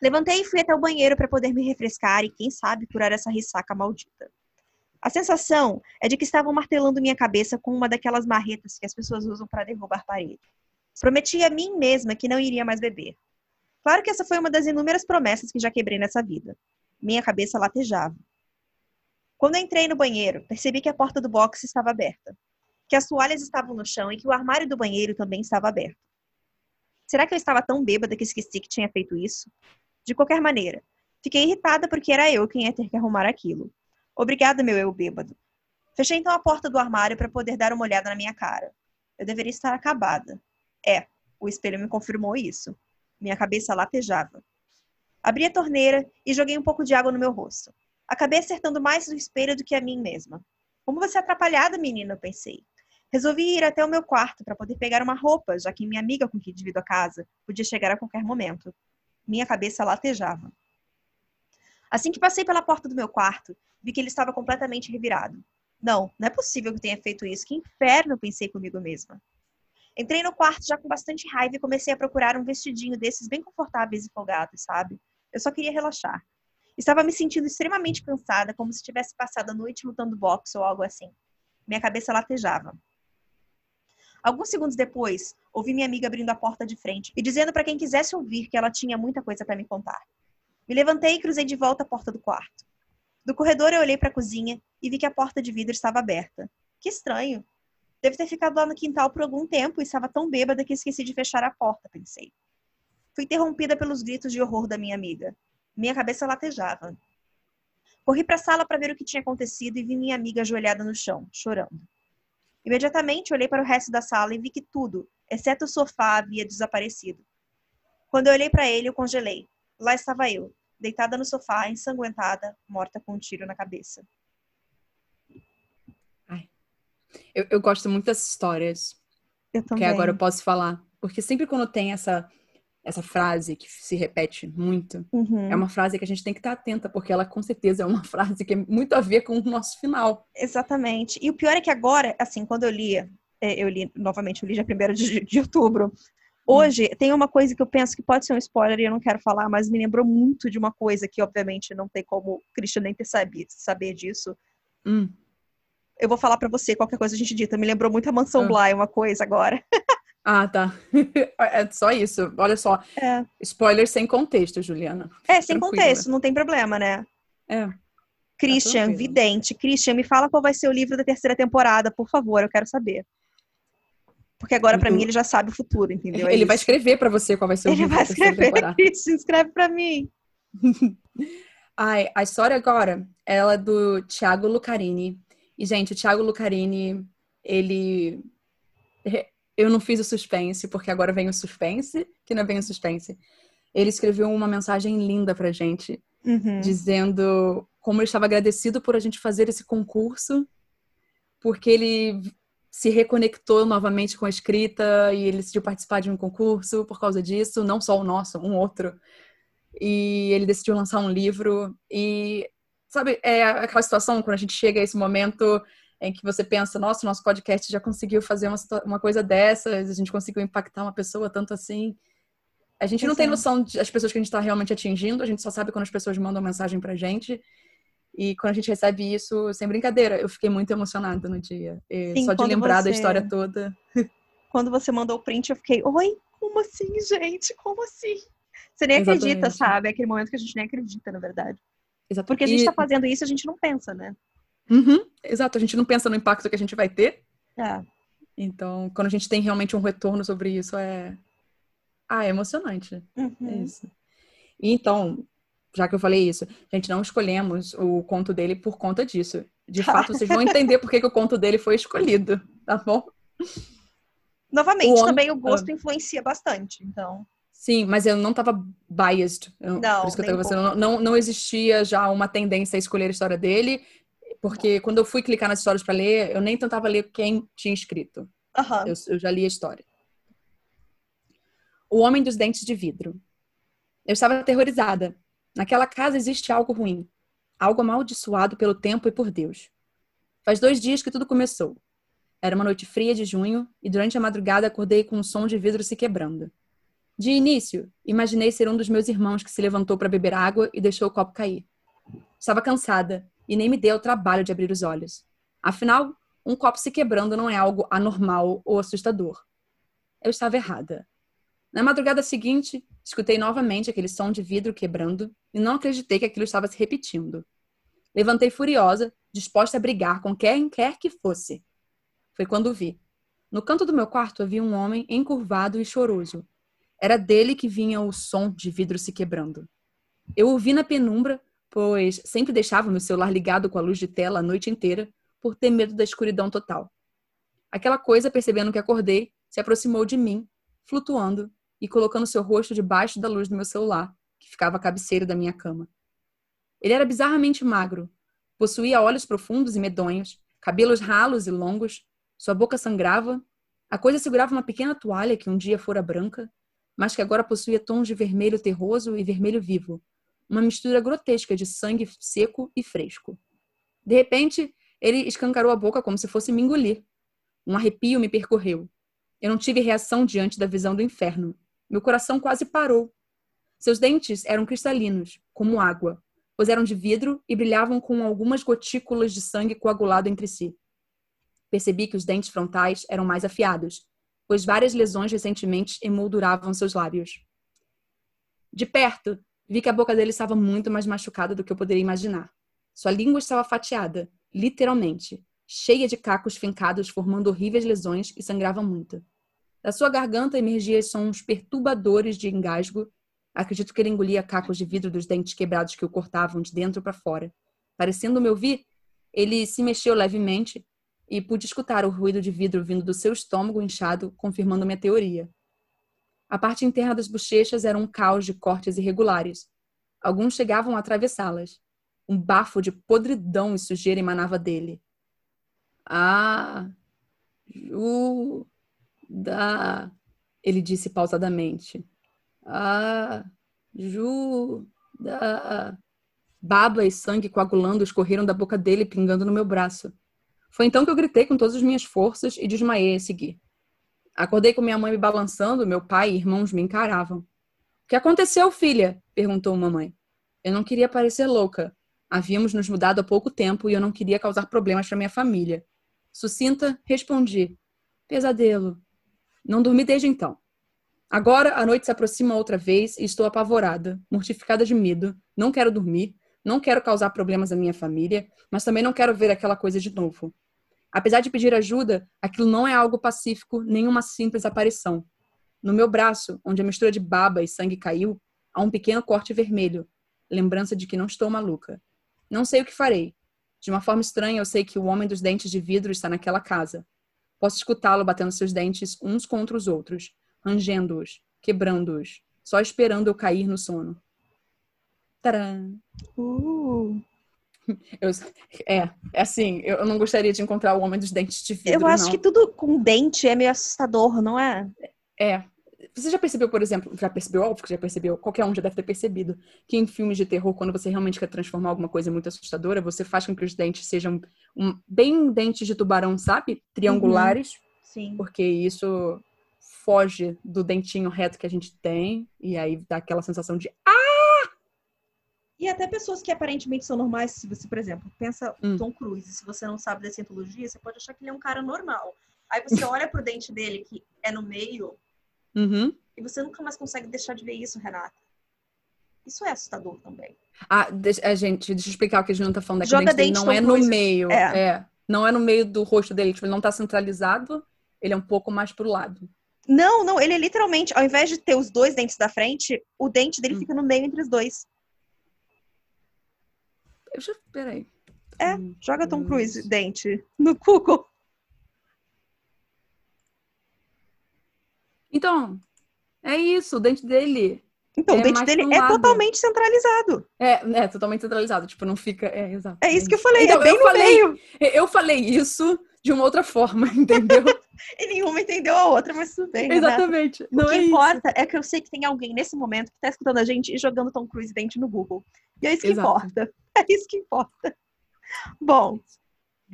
Levantei e fui até o banheiro para poder me refrescar e, quem sabe, curar essa ressaca maldita. A sensação é de que estavam martelando minha cabeça com uma daquelas marretas que as pessoas usam para derrubar parede. Prometi a mim mesma que não iria mais beber. Claro que essa foi uma das inúmeras promessas que já quebrei nessa vida. Minha cabeça latejava. Quando entrei no banheiro, percebi que a porta do box estava aberta, que as toalhas estavam no chão e que o armário do banheiro também estava aberto. Será que eu estava tão bêbada que esqueci que tinha feito isso? De qualquer maneira, fiquei irritada porque era eu quem ia ter que arrumar aquilo. Obrigada, meu eu bêbado. Fechei então a porta do armário para poder dar uma olhada na minha cara. Eu deveria estar acabada. É, o espelho me confirmou isso. Minha cabeça latejava. Abri a torneira e joguei um pouco de água no meu rosto. Acabei acertando mais o espelho do que a mim mesma. Como você é atrapalhada, menina, eu pensei. Resolvi ir até o meu quarto para poder pegar uma roupa, já que minha amiga com quem divido a casa podia chegar a qualquer momento. Minha cabeça latejava. Assim que passei pela porta do meu quarto, vi que ele estava completamente revirado. Não, não é possível que tenha feito isso. Que inferno, pensei comigo mesma. Entrei no quarto já com bastante raiva e comecei a procurar um vestidinho desses bem confortáveis e folgados, sabe? Eu só queria relaxar. Estava me sentindo extremamente cansada, como se tivesse passado a noite lutando boxe ou algo assim. Minha cabeça latejava. Alguns segundos depois, ouvi minha amiga abrindo a porta de frente e dizendo para quem quisesse ouvir que ela tinha muita coisa para me contar. Me levantei e cruzei de volta a porta do quarto. Do corredor eu olhei para a cozinha e vi que a porta de vidro estava aberta. Que estranho. Deve ter ficado lá no quintal por algum tempo e estava tão bêbada que esqueci de fechar a porta, pensei. Fui interrompida pelos gritos de horror da minha amiga. Minha cabeça latejava. Corri para a sala para ver o que tinha acontecido e vi minha amiga ajoelhada no chão, chorando. Imediatamente olhei para o resto da sala e vi que tudo, exceto o sofá, havia desaparecido. Quando eu olhei para ele, eu congelei. Lá estava eu, deitada no sofá, ensanguentada, morta com um tiro na cabeça. Eu, eu gosto muito dessas histórias. Eu também. Que agora eu posso falar. Porque sempre quando tem essa, essa frase que se repete muito, Uhum. é uma frase que a gente tem que estar atenta, porque ela com certeza é uma frase que é muito a ver com o nosso final. Exatamente. E o pior é que agora, assim, quando eu li, é, eu li, novamente, eu li já primeiro de, de outubro. Hoje, tem uma coisa que eu penso que pode ser um spoiler e eu não quero falar, mas me lembrou muito de uma coisa que, obviamente, não tem como o Christian nem ter saber, saber disso. Hum. Eu vou falar pra você qualquer coisa a gente dita. Me lembrou muito a Mansão Ah. Bly, uma coisa agora. Ah, tá. é só isso. Olha só. É, Spoiler sem contexto, Juliana. é sem Tranquila. contexto, não tem problema, né? É. Christian, tranquilo. vidente. Christian, me fala qual vai ser o livro da terceira temporada, por favor, eu quero saber. Porque agora, pra Uhum. mim, ele já sabe o futuro, entendeu? É Ele vai isso. escrever pra você qual vai ser o Ele vai escrever. Christian, escreve pra mim. Ai, a história agora, ela é do Thiago Lucarini. E, gente, o Thiago Lucarini, ele. Eu não fiz o suspense, porque agora vem o suspense, que não vem o suspense. Ele escreveu uma mensagem linda pra gente, Uhum. dizendo como ele estava agradecido por a gente fazer esse concurso, porque ele se reconectou novamente com a escrita e ele decidiu participar de um concurso por causa disso, não só o nosso, um outro. E ele decidiu lançar um livro e sabe, é aquela situação quando a gente chega a esse momento em que você pensa, nossa, nosso podcast já conseguiu fazer uma, uma coisa dessas, a gente conseguiu impactar uma pessoa tanto assim. A gente não tem noção das pessoas que a gente está realmente atingindo, a gente só sabe quando as pessoas mandam mensagem pra gente. E quando a gente recebe isso, sem brincadeira, eu fiquei muito emocionada no dia. Sim, só de lembrar da você- história toda. Quando você mandou o print, eu fiquei, oi, como assim, gente? Como assim? Você nem acredita, Exatamente. sabe? É aquele momento que a gente nem acredita, na verdade. Exato. Porque a gente E- tá fazendo isso, a gente não pensa, né? Uhum, exato, a gente não pensa no impacto que a gente vai ter. É. Então, quando a gente tem realmente um retorno sobre isso, é. Ah, é emocionante. É Uhum. isso. E então, já que eu falei isso, a gente não escolhemos o conto dele por conta disso. De fato, vocês vão entender por que, que o conto dele foi escolhido, tá bom? Novamente, O homem- também o gosto influencia bastante, então. Sim, mas eu não tava biased. Eu- Não, por isso que eu tava pensando, não, não existia já uma tendência a escolher a história dele, porque quando eu fui clicar nas histórias pra ler, eu nem tentava ler quem tinha escrito. Aham. Eu, eu já li a história. O Homem dos Dentes de Vidro. Eu estava aterrorizada. Naquela casa existe algo ruim. Algo amaldiçoado pelo tempo e por Deus. Faz dois dias que tudo começou. Era uma noite fria de junho e durante a madrugada acordei com um som de vidro se quebrando. De início, imaginei ser um dos meus irmãos que se levantou para beber água e deixou o copo cair. Estava cansada e nem me dei ao trabalho de abrir os olhos. Afinal, um copo se quebrando não é algo anormal ou assustador. Eu estava errada. Na madrugada seguinte, escutei novamente aquele som de vidro quebrando e não acreditei que aquilo estava se repetindo. Levantei furiosa, disposta a brigar com quem quer que fosse. Foi quando vi. No canto do meu quarto havia um homem encurvado e choroso. Era dele que vinha o som de vidro se quebrando. Eu o vi na penumbra, pois sempre deixava meu celular ligado com a luz de tela a noite inteira, por ter medo da escuridão total. Aquela coisa, percebendo que acordei, se aproximou de mim, flutuando e colocando seu rosto debaixo da luz do meu celular, que ficava à cabeceira da minha cama. Ele era bizarramente magro, possuía olhos profundos e medonhos, cabelos ralos e longos, sua boca sangrava, a coisa segurava uma pequena toalha que um dia fora branca, mas que agora possuía tons de vermelho terroso e vermelho vivo, uma mistura grotesca de sangue seco e fresco. De repente, ele escancarou a boca como se fosse me engolir. Um arrepio me percorreu. Eu não tive reação diante da visão do inferno. Meu coração quase parou. Seus dentes eram cristalinos, como água, pois eram de vidro e brilhavam com algumas gotículas de sangue coagulado entre si. Percebi que os dentes frontais eram mais afiados, pois várias lesões recentemente emolduravam seus lábios. De perto, vi que a boca dele estava muito mais machucada do que eu poderia imaginar. Sua língua estava fatiada, literalmente, cheia de cacos fincados formando horríveis lesões e sangrava muito. Da sua garganta emergiam sons perturbadores de engasgo. Acredito que ele engolia cacos de vidro dos dentes quebrados que o cortavam de dentro para fora. Parecendo me ouvir, ele se mexeu levemente e pude escutar o ruído de vidro vindo do seu estômago inchado, confirmando minha teoria. A parte interna das bochechas era um caos de cortes irregulares. Alguns chegavam a atravessá-las. Um bafo de podridão e sujeira emanava dele. Ah, Juda, ele disse pausadamente. Ah, Juda. Baba e sangue coagulando escorreram da boca dele, pingando no meu braço. Foi então que eu gritei com todas as minhas forças e desmaiei a seguir. Acordei com minha mãe me balançando, meu pai e irmãos me encaravam. O que aconteceu, filha? perguntou mamãe. Eu não queria parecer louca. Havíamos nos mudado há pouco tempo e eu não queria causar problemas para minha família. Sucinta, respondi: Pesadelo. Não dormi desde então. Agora a noite se aproxima outra vez e estou apavorada, mortificada de medo. Não quero dormir, não quero causar problemas à minha família, mas também não quero ver aquela coisa de novo. Apesar de pedir ajuda, aquilo não é algo pacífico, nem uma simples aparição. No meu braço, onde a mistura de baba e sangue caiu, há um pequeno corte vermelho, lembrança de que não estou maluca. Não sei o que farei. De uma forma estranha, eu sei que o homem dos dentes de vidro está naquela casa. Posso escutá-lo batendo seus dentes uns contra os outros, rangendo-os, quebrando-os, só esperando eu cair no sono. Tcharam! Uh, Eu, é, é assim, eu não gostaria de encontrar o homem dos dentes de vidro, eu acho não. que tudo com dente é meio assustador, não é? É. Você já percebeu, por exemplo, já percebeu, óbvio que já percebeu, qualquer um já deve ter percebido, que em filmes de terror, quando você realmente quer transformar alguma coisa muito assustadora, você faz com que os dentes sejam um- bem dentes de tubarão, sabe? Triangulares, Sim. porque isso foge do dentinho reto que a gente tem, e aí dá aquela sensação de E até pessoas que aparentemente são normais, se você, por exemplo, pensa Hum. Tom Cruise, se você não sabe da cientologia, você pode achar que ele é um cara normal. Aí você olha pro dente dele, que é no meio, Uhum. e você nunca mais consegue deixar de ver isso, Renata. Isso é assustador também. Ah, a gente, deixa eu explicar o que a gente não tá falando. É Joga dente não é no Cruise. meio. É. É. Não é no meio do rosto dele. Tipo, ele não tá centralizado. Ele é um pouco mais pro lado. Não, não, ele é literalmente, ao invés de ter os dois dentes da frente, o dente dele Hum. fica no meio entre os dois. Eu. Peraí. É, Hum, Joga Tom. Cruise dente no Google. Então, é isso, o dente dele. Então, É o dente dele é lado. totalmente centralizado. É, é totalmente centralizado, tipo, não fica. É, exato. É isso que eu falei, Então, é bem eu no falei- meio. Eu falei isso de uma outra forma, entendeu? E nenhuma entendeu a outra, mas tudo bem. Renata. Exatamente. O Não que é isso. importa é que eu sei que tem alguém nesse momento que tá escutando a gente e jogando Tom Cruise dente no Google. E é isso que Exato. importa. É isso que importa. Bom,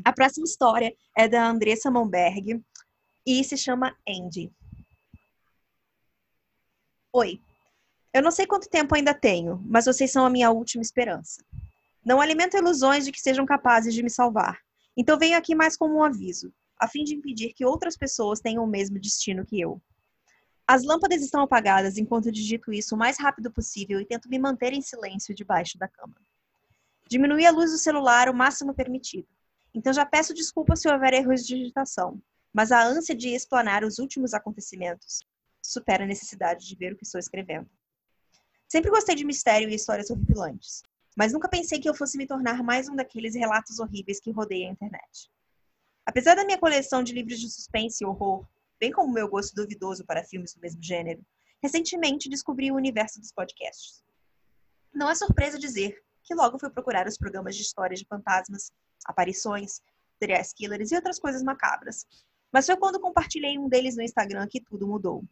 a próxima história é da Andressa Monberg e se chama Andy. Oi. Eu não sei quanto tempo ainda tenho, mas vocês são a minha última esperança. Não alimento ilusões de que sejam capazes de me salvar. Então venho aqui mais como um aviso, a fim de impedir que outras pessoas tenham o mesmo destino que eu. As lâmpadas estão apagadas enquanto digito isso o mais rápido possível e tento me manter em silêncio debaixo da cama. Diminui a luz do celular o máximo permitido. Então já peço desculpas se houver erros de digitação, mas a ânsia de explanar os últimos acontecimentos supera a necessidade de ver o que estou escrevendo. Sempre gostei de mistério e histórias horripilantes, mas nunca pensei que eu fosse me tornar mais um daqueles relatos horríveis que rodeiam a internet. Apesar da minha coleção de livros de suspense e horror, bem como meu gosto duvidoso para filmes do mesmo gênero, recentemente descobri o universo dos podcasts. Não é surpresa dizer que logo fui procurar os programas de histórias de fantasmas, aparições, serial killers e outras coisas macabras. Mas foi quando compartilhei um deles no Instagram que tudo mudou.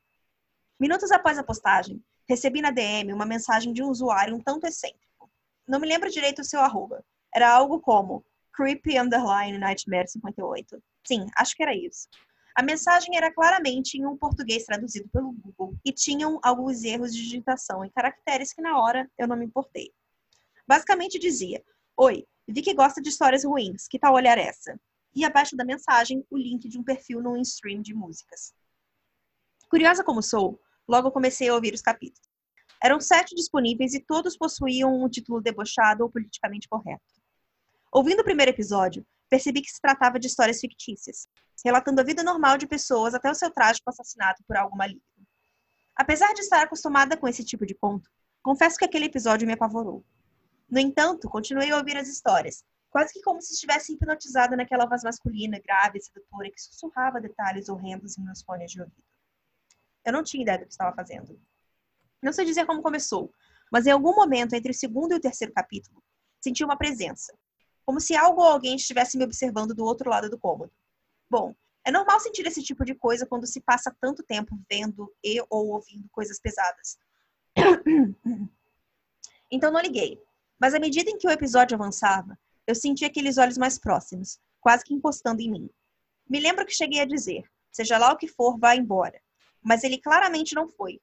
Minutos após a postagem, recebi na DM uma mensagem de um usuário um tanto excêntrico. Não me lembro direito o seu arroba. Era algo como creepy underline nightmare 58. Sim, acho que era isso. A mensagem era claramente em um português traduzido pelo Google e tinham alguns erros de digitação e caracteres que na hora eu não me importei. Basicamente dizia: Oi, vi que gosta de histórias ruins, que tal olhar essa? E abaixo da mensagem, o link de um perfil no stream de músicas. Curiosa como sou, logo comecei a ouvir os capítulos. Eram sete disponíveis e todos possuíam um título debochado ou politicamente correto. Ouvindo o primeiro episódio, percebi que se tratava de histórias fictícias, relatando a vida normal de pessoas até o seu trágico assassinato por algo maligno. Apesar de estar acostumada com esse tipo de conto, confesso que aquele episódio me apavorou. No entanto, continuei a ouvir as histórias, quase que como se estivesse hipnotizada naquela voz masculina, grave e sedutora que sussurrava detalhes horrendos em meus fones de ouvido. Eu não tinha ideia do que estava fazendo. Não sei dizer como começou, mas em algum momento entre o segundo e o terceiro capítulo, senti uma presença, como se algo ou alguém estivesse me observando do outro lado do cômodo. Bom, é normal sentir esse tipo de coisa quando se passa tanto tempo vendo e ou ouvindo coisas pesadas. Então não liguei. Mas à medida em que o episódio avançava, eu senti aqueles olhos mais próximos, quase que encostando em mim. Me lembro que cheguei a dizer: seja lá o que for, vá embora. Mas ele claramente não foi.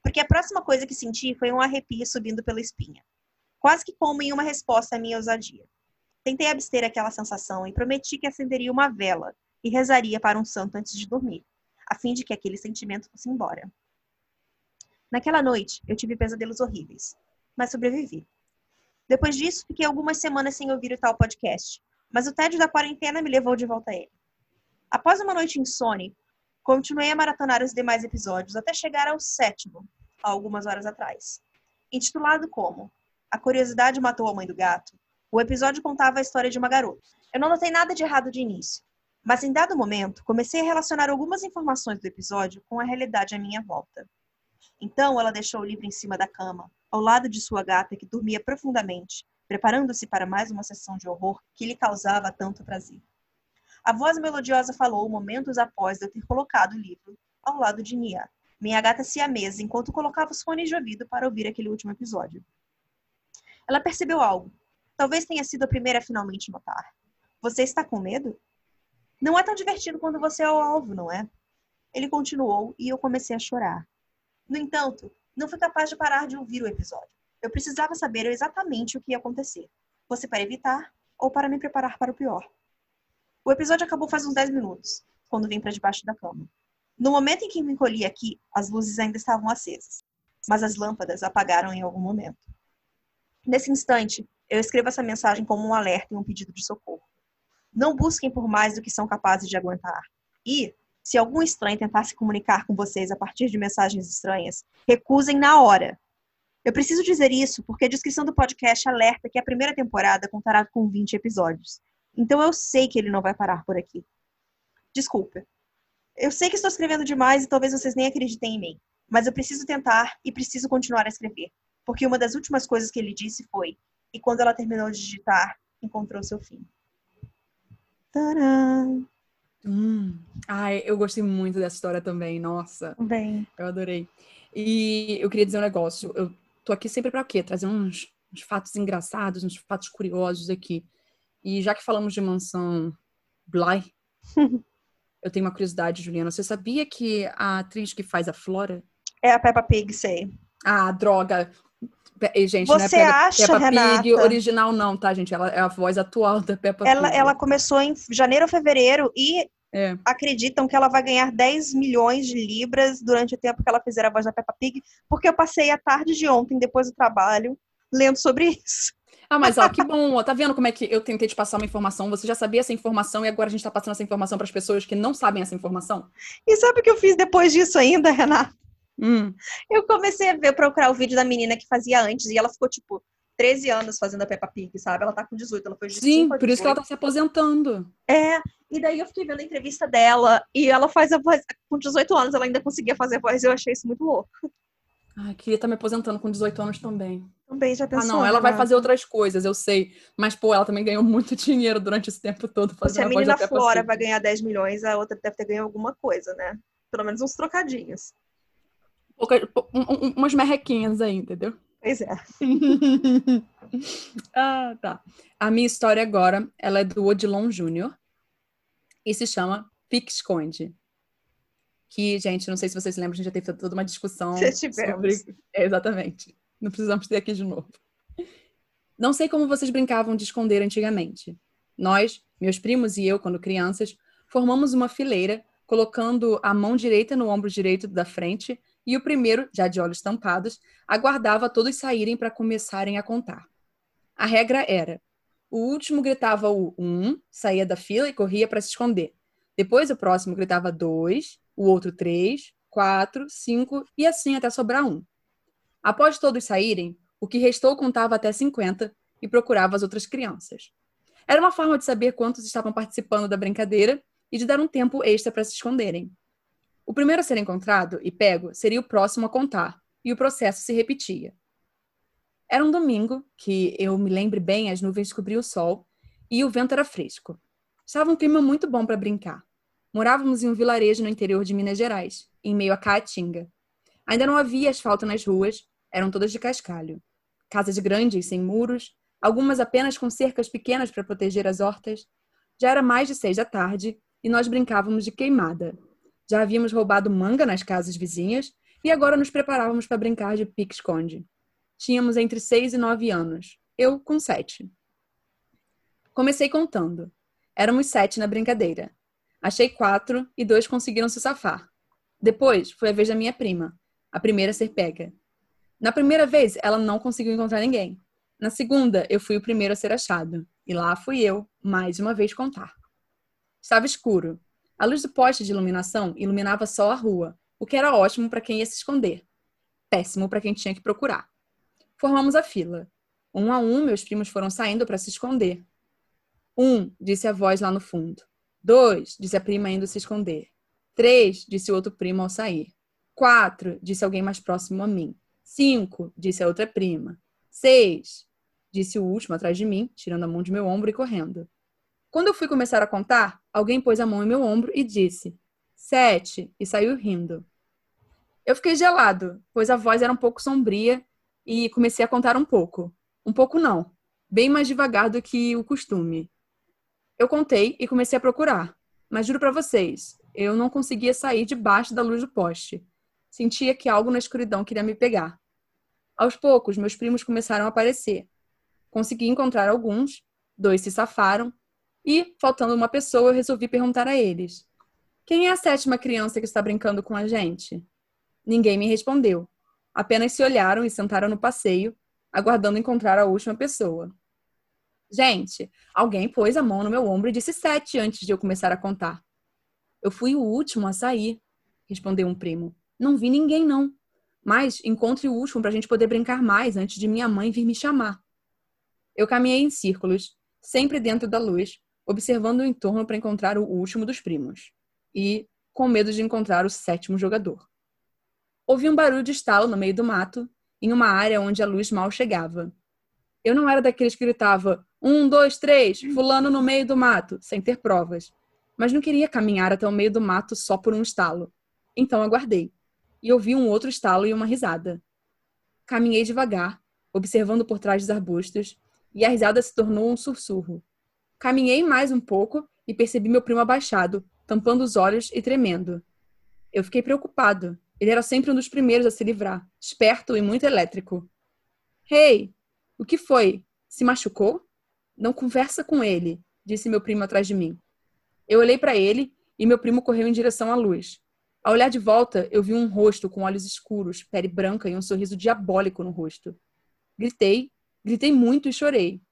Porque a próxima coisa que senti foi um arrepio subindo pela espinha. Quase que como em uma resposta à minha ousadia. Tentei abster aquela sensação e prometi que acenderia uma vela e rezaria para um santo antes de dormir, a fim de que aquele sentimento fosse embora. Naquela noite, eu tive pesadelos horríveis, mas sobrevivi. Depois disso, fiquei algumas semanas sem ouvir o tal podcast, mas o tédio da quarentena me levou de volta a ele. Após uma noite insone, continuei a maratonar os demais episódios até chegar ao sétimo, há algumas horas atrás. Intitulado como A Curiosidade Matou a Mãe do Gato, o episódio contava a história de uma garota. Eu não notei nada de errado de início, mas em dado momento comecei a relacionar algumas informações do episódio com a realidade à minha volta. Então ela deixou o livro em cima da cama, ao lado de sua gata que dormia profundamente, preparando-se para mais uma sessão de horror que lhe causava tanto prazer. A voz melodiosa falou momentos após eu ter colocado o livro ao lado de Nia, minha gata siamesa, enquanto colocava os fones de ouvido para ouvir aquele último episódio. Ela percebeu algo. Talvez tenha sido a primeira a finalmente notar. Você está com medo? Não é tão divertido quando você é o alvo, não é? Ele continuou e eu comecei a chorar. No entanto, não fui capaz de parar de ouvir o episódio. Eu precisava saber exatamente o que ia acontecer. Fosse para evitar ou para me preparar para o pior. O episódio acabou faz uns 10 minutos, quando vim para debaixo da cama. No momento em que me encolhi aqui, as luzes ainda estavam acesas, mas as lâmpadas apagaram em algum momento. Nesse instante, eu escrevo essa mensagem como um alerta e um pedido de socorro. Não busquem por mais do que são capazes de aguentar. E, Se algum estranho tentar se comunicar com vocês a partir de mensagens estranhas, recusem na hora. Eu preciso dizer isso porque a descrição do podcast alerta que a primeira temporada contará com 20 episódios. Então eu sei que ele não vai parar por aqui. Desculpa. Eu sei que estou escrevendo demais e talvez vocês nem acreditem em mim, mas eu preciso tentar e preciso continuar a escrever, porque uma das últimas coisas que ele disse foi: e quando ela terminou de digitar, encontrou seu fim. Tadã! Hum. Ai, eu gostei muito dessa história também, nossa. Bem. Eu adorei. E eu queria dizer um negócio. Eu tô aqui sempre para quê? Trazer uns, uns, fatos engraçados, uns fatos curiosos aqui. E já que falamos de mansão Bly, eu tenho uma curiosidade, Juliana. Você sabia que a atriz que faz a Flora É a Peppa Pig, sei. Ah, droga. Pe- Gente, Você é Peppa, acha, Peppa Renata? Pig original, não, tá, gente? Ela é a voz atual da Peppa Ela, Pig. ela começou em janeiro ou fevereiro e É. acreditam que ela vai ganhar 10 milhões de libras durante o tempo que ela fizer a voz da Peppa Pig, porque eu passei a tarde de ontem, depois do trabalho, lendo sobre isso. Ah, mas ó, que bom. ó. Tá vendo como é que eu tentei te passar uma informação? Você já sabia essa informação e agora a gente tá passando essa informação para as pessoas que não sabem essa informação? E sabe o que eu fiz depois disso ainda, Renata? Hum. Eu comecei a ver, procurar o vídeo da menina que fazia antes, e ela ficou, tipo, 13 anos fazendo a Peppa Pig, sabe? Ela tá com 18, ela foi de Sim, 5 a por isso que ela 18. tá se aposentando. É, e daí eu fiquei vendo a entrevista dela, e ela faz a voz, com 18 anos ela ainda conseguia fazer a voz, eu achei isso muito louco. Ai, queria estar me aposentando com 18 anos também. Também já Ah, pensou, não, ela vai fazer outras coisas, eu sei. Mas, pô, ela também ganhou muito dinheiro durante esse tempo todo Se fazendo a a menina Flora Pig. vai ganhar 10 milhões, a outra deve ter ganho alguma coisa, né? Pelo menos uns trocadinhos. Pouca- pou- um- um- umas merrequinhas aí, entendeu? Pois é. ah, tá. A minha história agora, ela é do Odilon Júnior e se chama Pique-Esconde. Que, gente, não sei se vocês se lembram, a gente já teve toda uma discussão tivemos. sobre... É, exatamente. Não precisamos ter aqui de novo. Não sei como vocês brincavam de esconder antigamente. Nós, meus primos e eu, quando crianças, formamos uma fileira, colocando a mão direita no ombro direito da frente e o primeiro, já de olhos tampados, aguardava todos saírem para começarem a contar. A regra era: o último gritava o um, saía da fila e corria para se esconder. Depois o próximo gritava dois, o outro três, quatro, cinco e assim até sobrar um. Após todos saírem, o que restou contava até 50 e procurava as outras crianças. Era uma forma de saber quantos estavam participando da brincadeira e de dar um tempo extra para se esconderem. O primeiro a ser encontrado e pego seria o próximo a contar, e o processo se repetia. Era um domingo, que eu me lembre bem, as nuvens cobriam o sol e o vento era fresco. Estava um clima muito bom para brincar. Morávamos em um vilarejo no interior de Minas Gerais, em meio a Caatinga. Ainda não havia asfalto nas ruas, eram todas de cascalho. Casas grandes, sem muros, algumas apenas com cercas pequenas para proteger as hortas. Já era mais de seis da tarde e nós brincávamos de queimada. Já havíamos roubado manga nas casas vizinhas e agora nos preparávamos para brincar de pique-esconde. Tínhamos entre seis e nove anos, eu com sete. Comecei contando. Éramos sete na brincadeira. Achei quatro e dois conseguiram se safar. Depois foi a vez da minha prima, a primeira a ser pega. Na primeira vez, ela não conseguiu encontrar ninguém. Na segunda, eu fui o primeiro a ser achado. E lá fui eu, mais uma vez, contar. Estava escuro. A luz do poste de iluminação iluminava só a rua, o que era ótimo para quem ia se esconder. Péssimo para quem tinha que procurar. Formamos a fila. Um a um, meus primos foram saindo para se esconder. Um, disse a voz lá no fundo. Dois, disse a prima indo se esconder. Três, disse o outro primo ao sair. Quatro, disse alguém mais próximo a mim. Cinco, disse a outra prima. Seis, disse o último atrás de mim, tirando a mão de meu ombro e correndo. Quando eu fui começar a contar, alguém pôs a mão em meu ombro e disse: Sete, e saiu rindo. Eu fiquei gelado, pois a voz era um pouco sombria e comecei a contar um pouco. Um pouco não, bem mais devagar do que o costume. Eu contei e comecei a procurar, mas juro para vocês, eu não conseguia sair debaixo da luz do poste. Sentia que algo na escuridão queria me pegar. Aos poucos, meus primos começaram a aparecer. Consegui encontrar alguns, dois se safaram, e, faltando uma pessoa, eu resolvi perguntar a eles: Quem é a sétima criança que está brincando com a gente? Ninguém me respondeu. Apenas se olharam e sentaram no passeio, aguardando encontrar a última pessoa. Gente, alguém pôs a mão no meu ombro e disse sete antes de eu começar a contar. Eu fui o último a sair, respondeu um primo. Não vi ninguém, não. Mas encontre o último para a gente poder brincar mais antes de minha mãe vir me chamar. Eu caminhei em círculos, sempre dentro da luz, observando o entorno para encontrar o último dos primos. E com medo de encontrar o sétimo jogador. Ouvi um barulho de estalo no meio do mato, em uma área onde a luz mal chegava. Eu não era daqueles que gritava um, dois, três, fulano no meio do mato, sem ter provas. Mas não queria caminhar até o meio do mato só por um estalo. Então aguardei. E ouvi um outro estalo e uma risada. Caminhei devagar, observando por trás dos arbustos, e a risada se tornou um sussurro. Caminhei mais um pouco e percebi meu primo abaixado, tampando os olhos e tremendo. Eu fiquei preocupado. Ele era sempre um dos primeiros a se livrar, esperto e muito elétrico. Hey, o que foi? Se machucou? Não conversa com ele, disse meu primo atrás de mim. Eu olhei para ele e meu primo correu em direção à luz. Ao olhar de volta, eu vi um rosto com olhos escuros, pele branca e um sorriso diabólico no rosto. Gritei, gritei muito e chorei.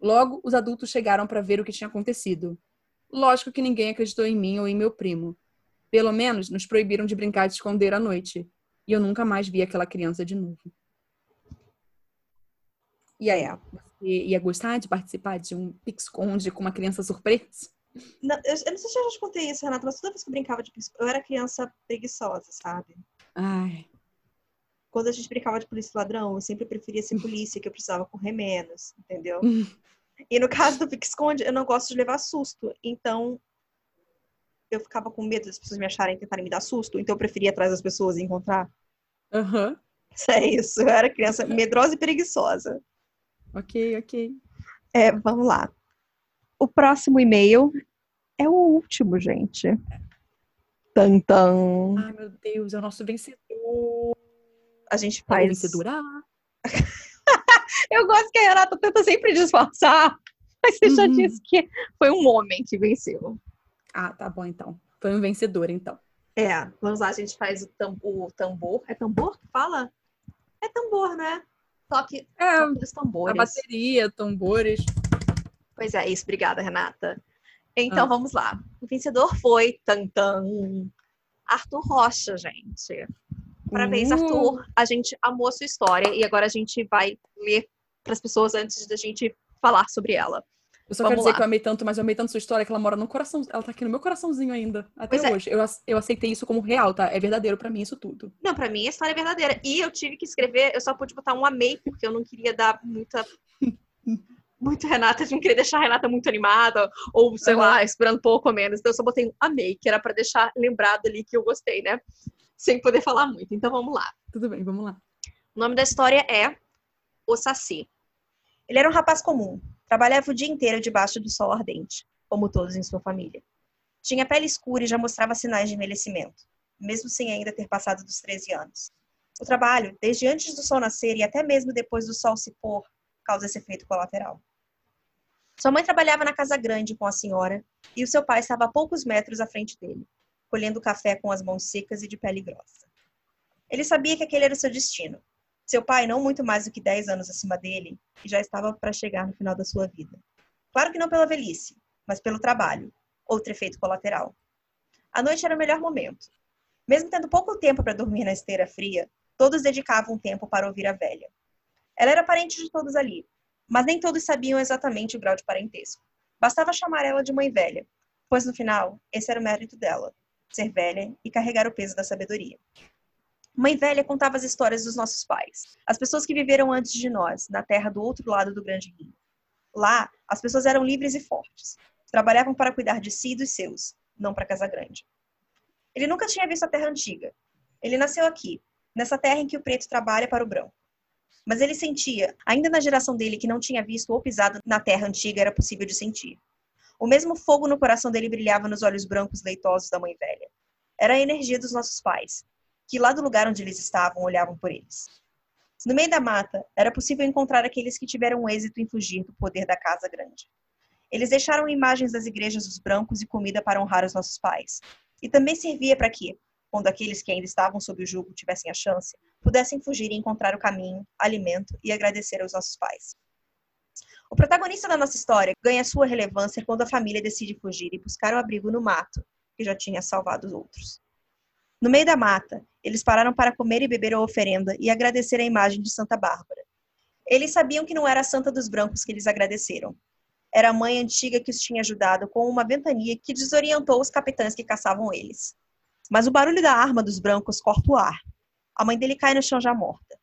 Logo, os adultos chegaram para ver o que tinha acontecido. Lógico que ninguém acreditou em mim ou em meu primo. Pelo menos nos proibiram de brincar de esconder à noite. E eu nunca mais vi aquela criança de novo. E aí, você ia gostar de participar de um pique-esconde com uma criança surpresa? Não, eu, eu, não sei se eu já te contei isso, Renata, mas toda vez que eu brincava de eu era criança preguiçosa, sabe? Ai. Quando a gente brincava de polícia e ladrão, eu sempre preferia ser polícia, que eu precisava correr menos, entendeu? e no caso do pique-esconde, eu não gosto de levar susto. Então, eu ficava com medo das pessoas me acharem e tentarem me dar susto. Então, eu preferia atrás das pessoas e encontrar. Aham. Uhum. É isso. Eu era criança medrosa e preguiçosa. Ok, ok. É, vamos lá. O próximo e-mail é o último, gente. Tantan. Ai, meu Deus, é o nosso vencedor. A gente É o faz. Eu gosto que a Renata tenta sempre disfarçar, mas você já Uhum. disse que foi um homem que venceu. Ah, tá bom então. Foi um vencedor, então. É, vamos lá, a gente faz o, tam- o tambor. É tambor que fala? É tambor, né? Toque, É, toque dos a tambores. bateria, tambores. Pois é, isso. Obrigada, Renata. Então, Ah. vamos lá. O vencedor foi Tantan. Arthur Rocha, gente. Parabéns, Uh. Arthur. A gente amou a sua história e agora a gente vai ler para as pessoas antes da gente falar sobre ela. Eu só Vamos quero dizer lá. que eu amei tanto, mas eu amei tanto sua história que ela mora no coração. Ela tá aqui no meu coraçãozinho ainda. Até Pois é. hoje. Eu, ac- eu aceitei isso como real, tá? É verdadeiro pra mim isso tudo. Não, pra mim a história é verdadeira. E eu tive que escrever, eu só pude botar um amei, porque eu não queria dar muita. Muito Renata, eu não queria deixar a Renata muito animada, ou sei Aham. lá, esperando pouco ou menos. Então eu só botei um amei, que era pra deixar lembrado ali que eu gostei, né? Sem poder falar muito. Então vamos lá. Tudo bem, vamos lá. O nome da história é O Saci. Ele era um rapaz comum, trabalhava o dia inteiro debaixo do sol ardente, como todos em sua família. Tinha pele escura e já mostrava sinais de envelhecimento, mesmo sem ainda ter passado dos 13 anos. O trabalho, desde antes do sol nascer e até mesmo depois do sol se pôr, causa esse efeito colateral. Sua mãe trabalhava na casa grande com a senhora e o seu pai estava a poucos metros à frente dele, colhendo café com as mãos secas e de pele grossa. Ele sabia que aquele era o seu destino. Seu pai, não muito mais do que 10 anos acima dele, e já estava para chegar no final da sua vida. Claro que não pela velhice, mas pelo trabalho, outro efeito colateral. A noite era o melhor momento. Mesmo tendo pouco tempo para dormir na esteira fria, todos dedicavam tempo para ouvir a velha. Ela era parente de todos ali, mas nem todos sabiam exatamente o grau de parentesco. Bastava chamar ela de mãe velha, pois no final, esse era o mérito dela, ser velha e carregar o peso da sabedoria. Mãe Velha contava as histórias dos nossos pais, as pessoas que viveram antes de nós, na terra do outro lado do grande rio. Lá, as pessoas eram livres e fortes. Trabalhavam para cuidar de si e dos seus, não para casa grande. Ele nunca tinha visto a terra antiga. Ele nasceu aqui, nessa terra em que o preto trabalha para o branco. Mas ele sentia, ainda na geração dele que não tinha visto ou pisado na terra antiga, era possível de sentir. O mesmo fogo no coração dele brilhava nos olhos brancos leitosos da mãe velha. Era a energia dos nossos pais, que lá do lugar onde eles estavam olhavam por eles. No meio da mata, era possível encontrar aqueles que tiveram êxito em fugir do poder da casa grande. Eles deixaram imagens das igrejas dos brancos e comida para honrar os nossos pais. E também servia para que, quando aqueles que ainda estavam sob o jugo tivessem a chance, pudessem fugir e encontrar o caminho, alimento e agradecer aos nossos pais. O protagonista da nossa história ganha sua relevância quando a família decide fugir e buscar o abrigo no mato, que já tinha salvado os outros. No meio da mata, eles pararam para comer e beber a oferenda e agradecer a imagem de Santa Bárbara. Eles sabiam que não era a Santa dos Brancos que eles agradeceram. Era a mãe antiga que os tinha ajudado com uma ventania que desorientou os capitães que caçavam eles. Mas o barulho da arma dos brancos corta o ar. A mãe dele cai no chão já morta.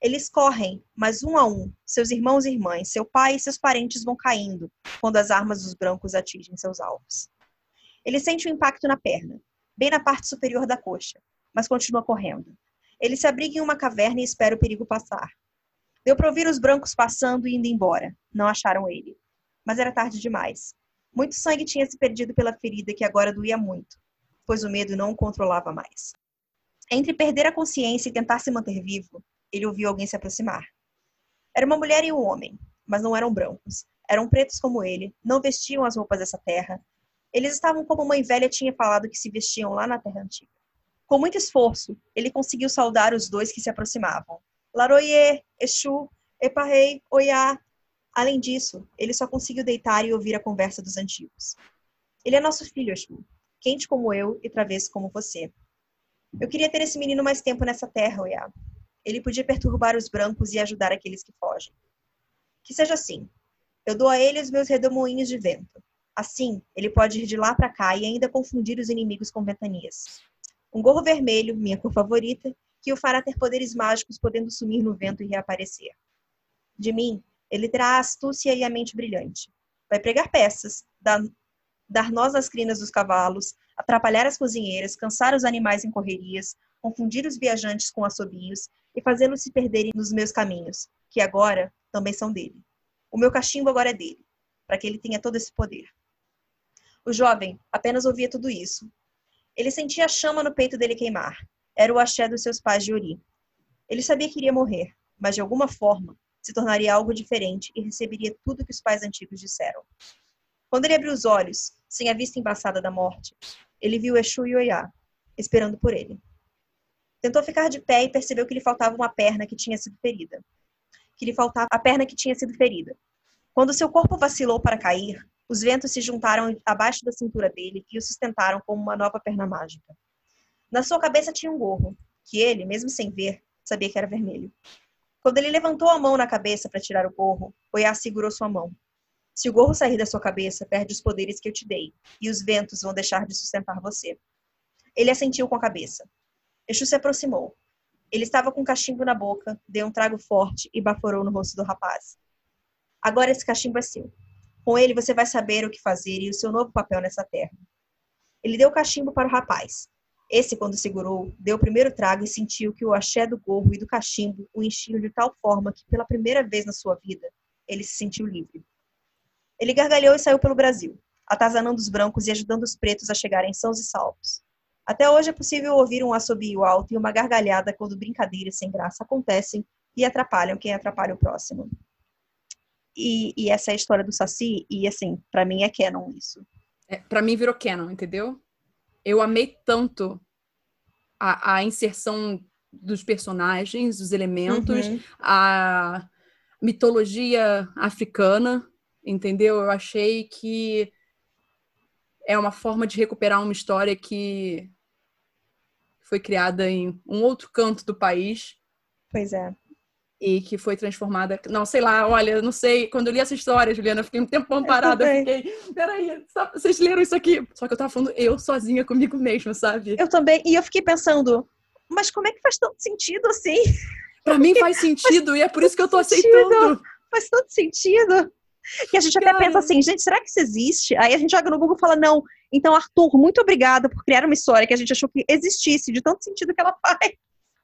Eles correm, mas um a um, seus irmãos e irmãs, seu pai e seus parentes vão caindo quando as armas dos brancos atingem seus alvos. Ele sente um impacto na perna, bem na parte superior da coxa, mas continua correndo. Ele se abriga em uma caverna e espera o perigo passar. Deu para ouvir os brancos passando e indo embora. Não acharam ele. Mas era tarde demais. Muito sangue tinha se perdido pela ferida que agora doía muito, pois o medo não o controlava mais. Entre perder a consciência e tentar se manter vivo, ele ouviu alguém se aproximar. Era uma mulher e um homem, mas não eram brancos. Eram pretos como ele, não vestiam as roupas dessa terra. Eles estavam como mãe velha tinha falado que se vestiam lá na terra antiga. Com muito esforço, ele conseguiu saudar os dois que se aproximavam, Laroye, Exu, Eparrei, Oiá. Além disso, ele só conseguiu deitar e ouvir a conversa dos antigos. Ele é nosso filho, Exu, quente como eu e travesso como você. Eu queria ter esse menino mais tempo nessa terra, Oiá. Ele podia perturbar os brancos e ajudar aqueles que fogem. Que seja assim. Eu dou a ele os meus redemoinhos de vento. Assim, ele pode ir de lá para cá e ainda confundir os inimigos com ventanias. Um gorro vermelho, minha cor favorita, que o fará ter poderes mágicos, podendo sumir no vento e reaparecer. De mim, ele terá a astúcia e a mente brilhante. Vai pregar peças, dar, dar nós às crinas dos cavalos, atrapalhar as cozinheiras, cansar os animais em correrias, confundir os viajantes com assobios e fazê-los se perderem nos meus caminhos, que agora também são dele. O meu cachimbo agora é dele, para que ele tenha todo esse poder. O jovem apenas ouvia tudo isso. Ele sentia a chama no peito dele queimar era o axé dos seus pais de Uri. Ele sabia que iria morrer, mas de alguma forma se tornaria algo diferente e receberia tudo que os pais antigos disseram. Quando ele abriu os olhos, sem a vista embaçada da morte, ele viu Exu e Oiá, esperando por ele. Tentou ficar de pé e percebeu que lhe faltava uma perna que tinha sido ferida. Que lhe faltava a perna que tinha sido ferida. Quando seu corpo vacilou para cair, os ventos se juntaram abaixo da cintura dele e o sustentaram como uma nova perna mágica. Na sua cabeça tinha um gorro, que ele, mesmo sem ver, sabia que era vermelho. Quando ele levantou a mão na cabeça para tirar o gorro, Oiá segurou sua mão. Se o gorro sair da sua cabeça, perde os poderes que eu te dei, e os ventos vão deixar de sustentar você. Ele assentiu com a cabeça. Exu se aproximou. Ele estava com um cachimbo na boca, deu um trago forte e baforou no rosto do rapaz. Agora esse cachimbo é seu. Com ele você vai saber o que fazer e o seu novo papel nessa terra. Ele deu o cachimbo para o rapaz. Esse, quando segurou, deu o primeiro trago e sentiu que o axé do gorro e do cachimbo o enchiam de tal forma que, pela primeira vez na sua vida, ele se sentiu livre. Ele gargalhou e saiu pelo Brasil, atazanando os brancos e ajudando os pretos a chegarem sãos e salvos. Até hoje é possível ouvir um assobio alto e uma gargalhada quando brincadeiras sem graça acontecem e atrapalham quem atrapalha o próximo. E, e essa é a história do Saci, e assim, para mim é canon isso. É, para mim virou canon, entendeu? eu amei tanto a, a inserção dos personagens, dos elementos, uhum. a mitologia africana, entendeu? Eu achei que é uma forma de recuperar uma história que foi criada em um outro canto do país. Pois é e que foi transformada. Não, sei lá, olha, não sei. Quando eu li essa história, Juliana, eu fiquei um tempão parada. Eu, eu fiquei, peraí, vocês leram isso aqui? Só que eu tava falando eu sozinha comigo mesma, sabe? Eu também. E eu fiquei pensando, mas como é que faz tanto sentido assim? Pra mim faz sentido faz e é por isso que eu tô sentido. aceitando. Faz tanto sentido. E a gente Cara. até pensa assim, gente, será que isso existe? Aí a gente joga no Google e fala, não. Então, Arthur, muito obrigada por criar uma história que a gente achou que existisse, de tanto sentido que ela faz.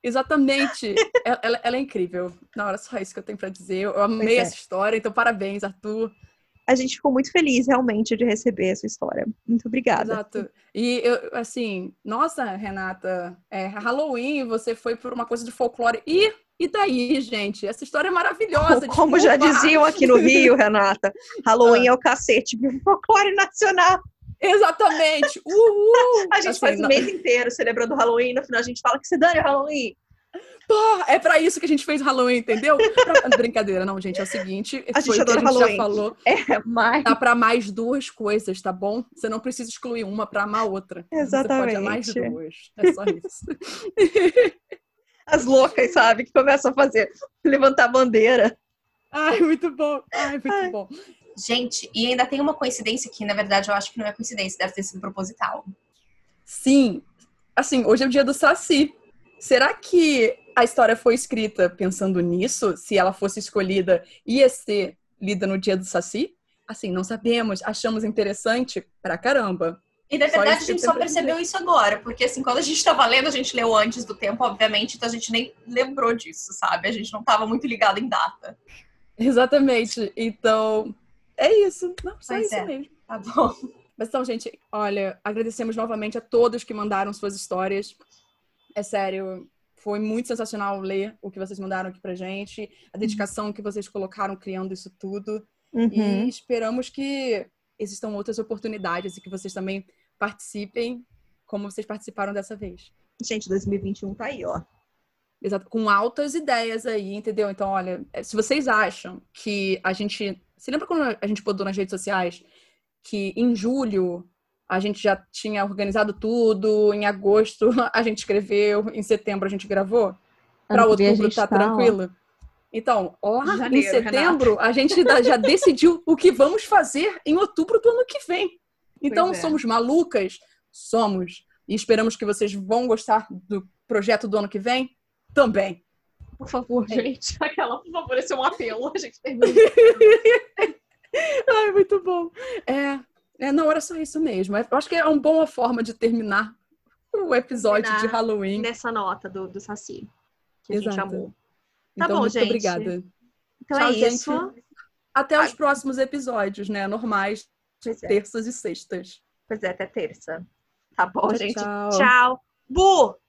Exatamente. ela, ela, ela, é incrível. Na hora, só isso que eu tenho para dizer. Eu amei é. essa história, então parabéns, Arthur. A gente ficou muito feliz, realmente, de receber essa história. Muito obrigada. Exato. E, eu, assim, nossa, Renata, é, Halloween, você foi por uma coisa de folclore. E, e daí, gente? Essa história é maravilhosa. Como já diziam aqui no Rio, Renata, Halloween ah. é o cacete do folclore nacional. Exatamente! Uhul! A gente assim, faz o mês inteiro celebrando Halloween, no final a gente fala que se dane o Halloween. Pô, é pra isso que a gente fez o Halloween, entendeu? Pra... Brincadeira, não, gente. É o seguinte. A gente foi o que a gente já falou. É, mas. Dá pra mais duas coisas, tá bom? Você não precisa excluir uma pra amar outra. Você pode amar mais Exatamente. duas. É só isso. As loucas, sabe? Que começam a fazer. Levantar bandeira. Ai, muito bom. Ai, muito Ai. bom. Gente, e ainda tem uma coincidência que, na verdade, eu acho que não é coincidência, deve ter sido proposital. Sim. Assim, hoje é o dia do Saci. Será que a história foi escrita pensando nisso? Se ela fosse escolhida, ia ser lida no dia do Saci? Assim, não sabemos. Achamos interessante pra caramba. E na verdade a gente só percebeu isso agora, porque assim, quando a gente tava lendo, a gente leu antes do tempo, obviamente, então a gente nem lembrou disso, sabe? A gente não tava muito ligado em data. Exatamente. Então, é isso. Não, só Pois isso é. mesmo. Tá bom. Mas então, gente, olha, agradecemos novamente a todos que mandaram suas histórias. É sério, foi muito sensacional ler o que vocês mandaram aqui pra gente, a dedicação que vocês colocaram criando isso tudo. Uhum. E esperamos que existam outras oportunidades e que vocês também participem como vocês participaram dessa vez. Gente, 2021 tá aí, ó. Exato, com altas ideias aí, entendeu? Então, olha, eh, se vocês acham que a gente. Você lembra quando a gente botou nas redes sociais que em julho a gente já tinha organizado tudo, em agosto a gente escreveu, em setembro a gente gravou? Para outubro tá tá, ó. tranquilo? Então, lá Janeiro, em setembro, a gente já decidiu o que vamos fazer em outubro do ano que vem. Então, é. somos malucas? Somos. E esperamos que vocês vão gostar do projeto do ano que vem também. Por favor, É. gente. Aquela, por favor, esse é um apelo. A gente termina. Ai, muito bom. É, é, não, era só isso mesmo. Eu acho que é uma boa forma de terminar o episódio Terminar de Halloween. Nessa nota do, do Saci. Que a gente Exato. amou. Tá então, bom, muito gente. obrigada. Então Tchau, é gente. isso. Até os próximos episódios, né? Normais, Pois é. terças e sextas. Pois é, até terça. Tá bom, Tchau, gente. tchau. Tchau. Bu!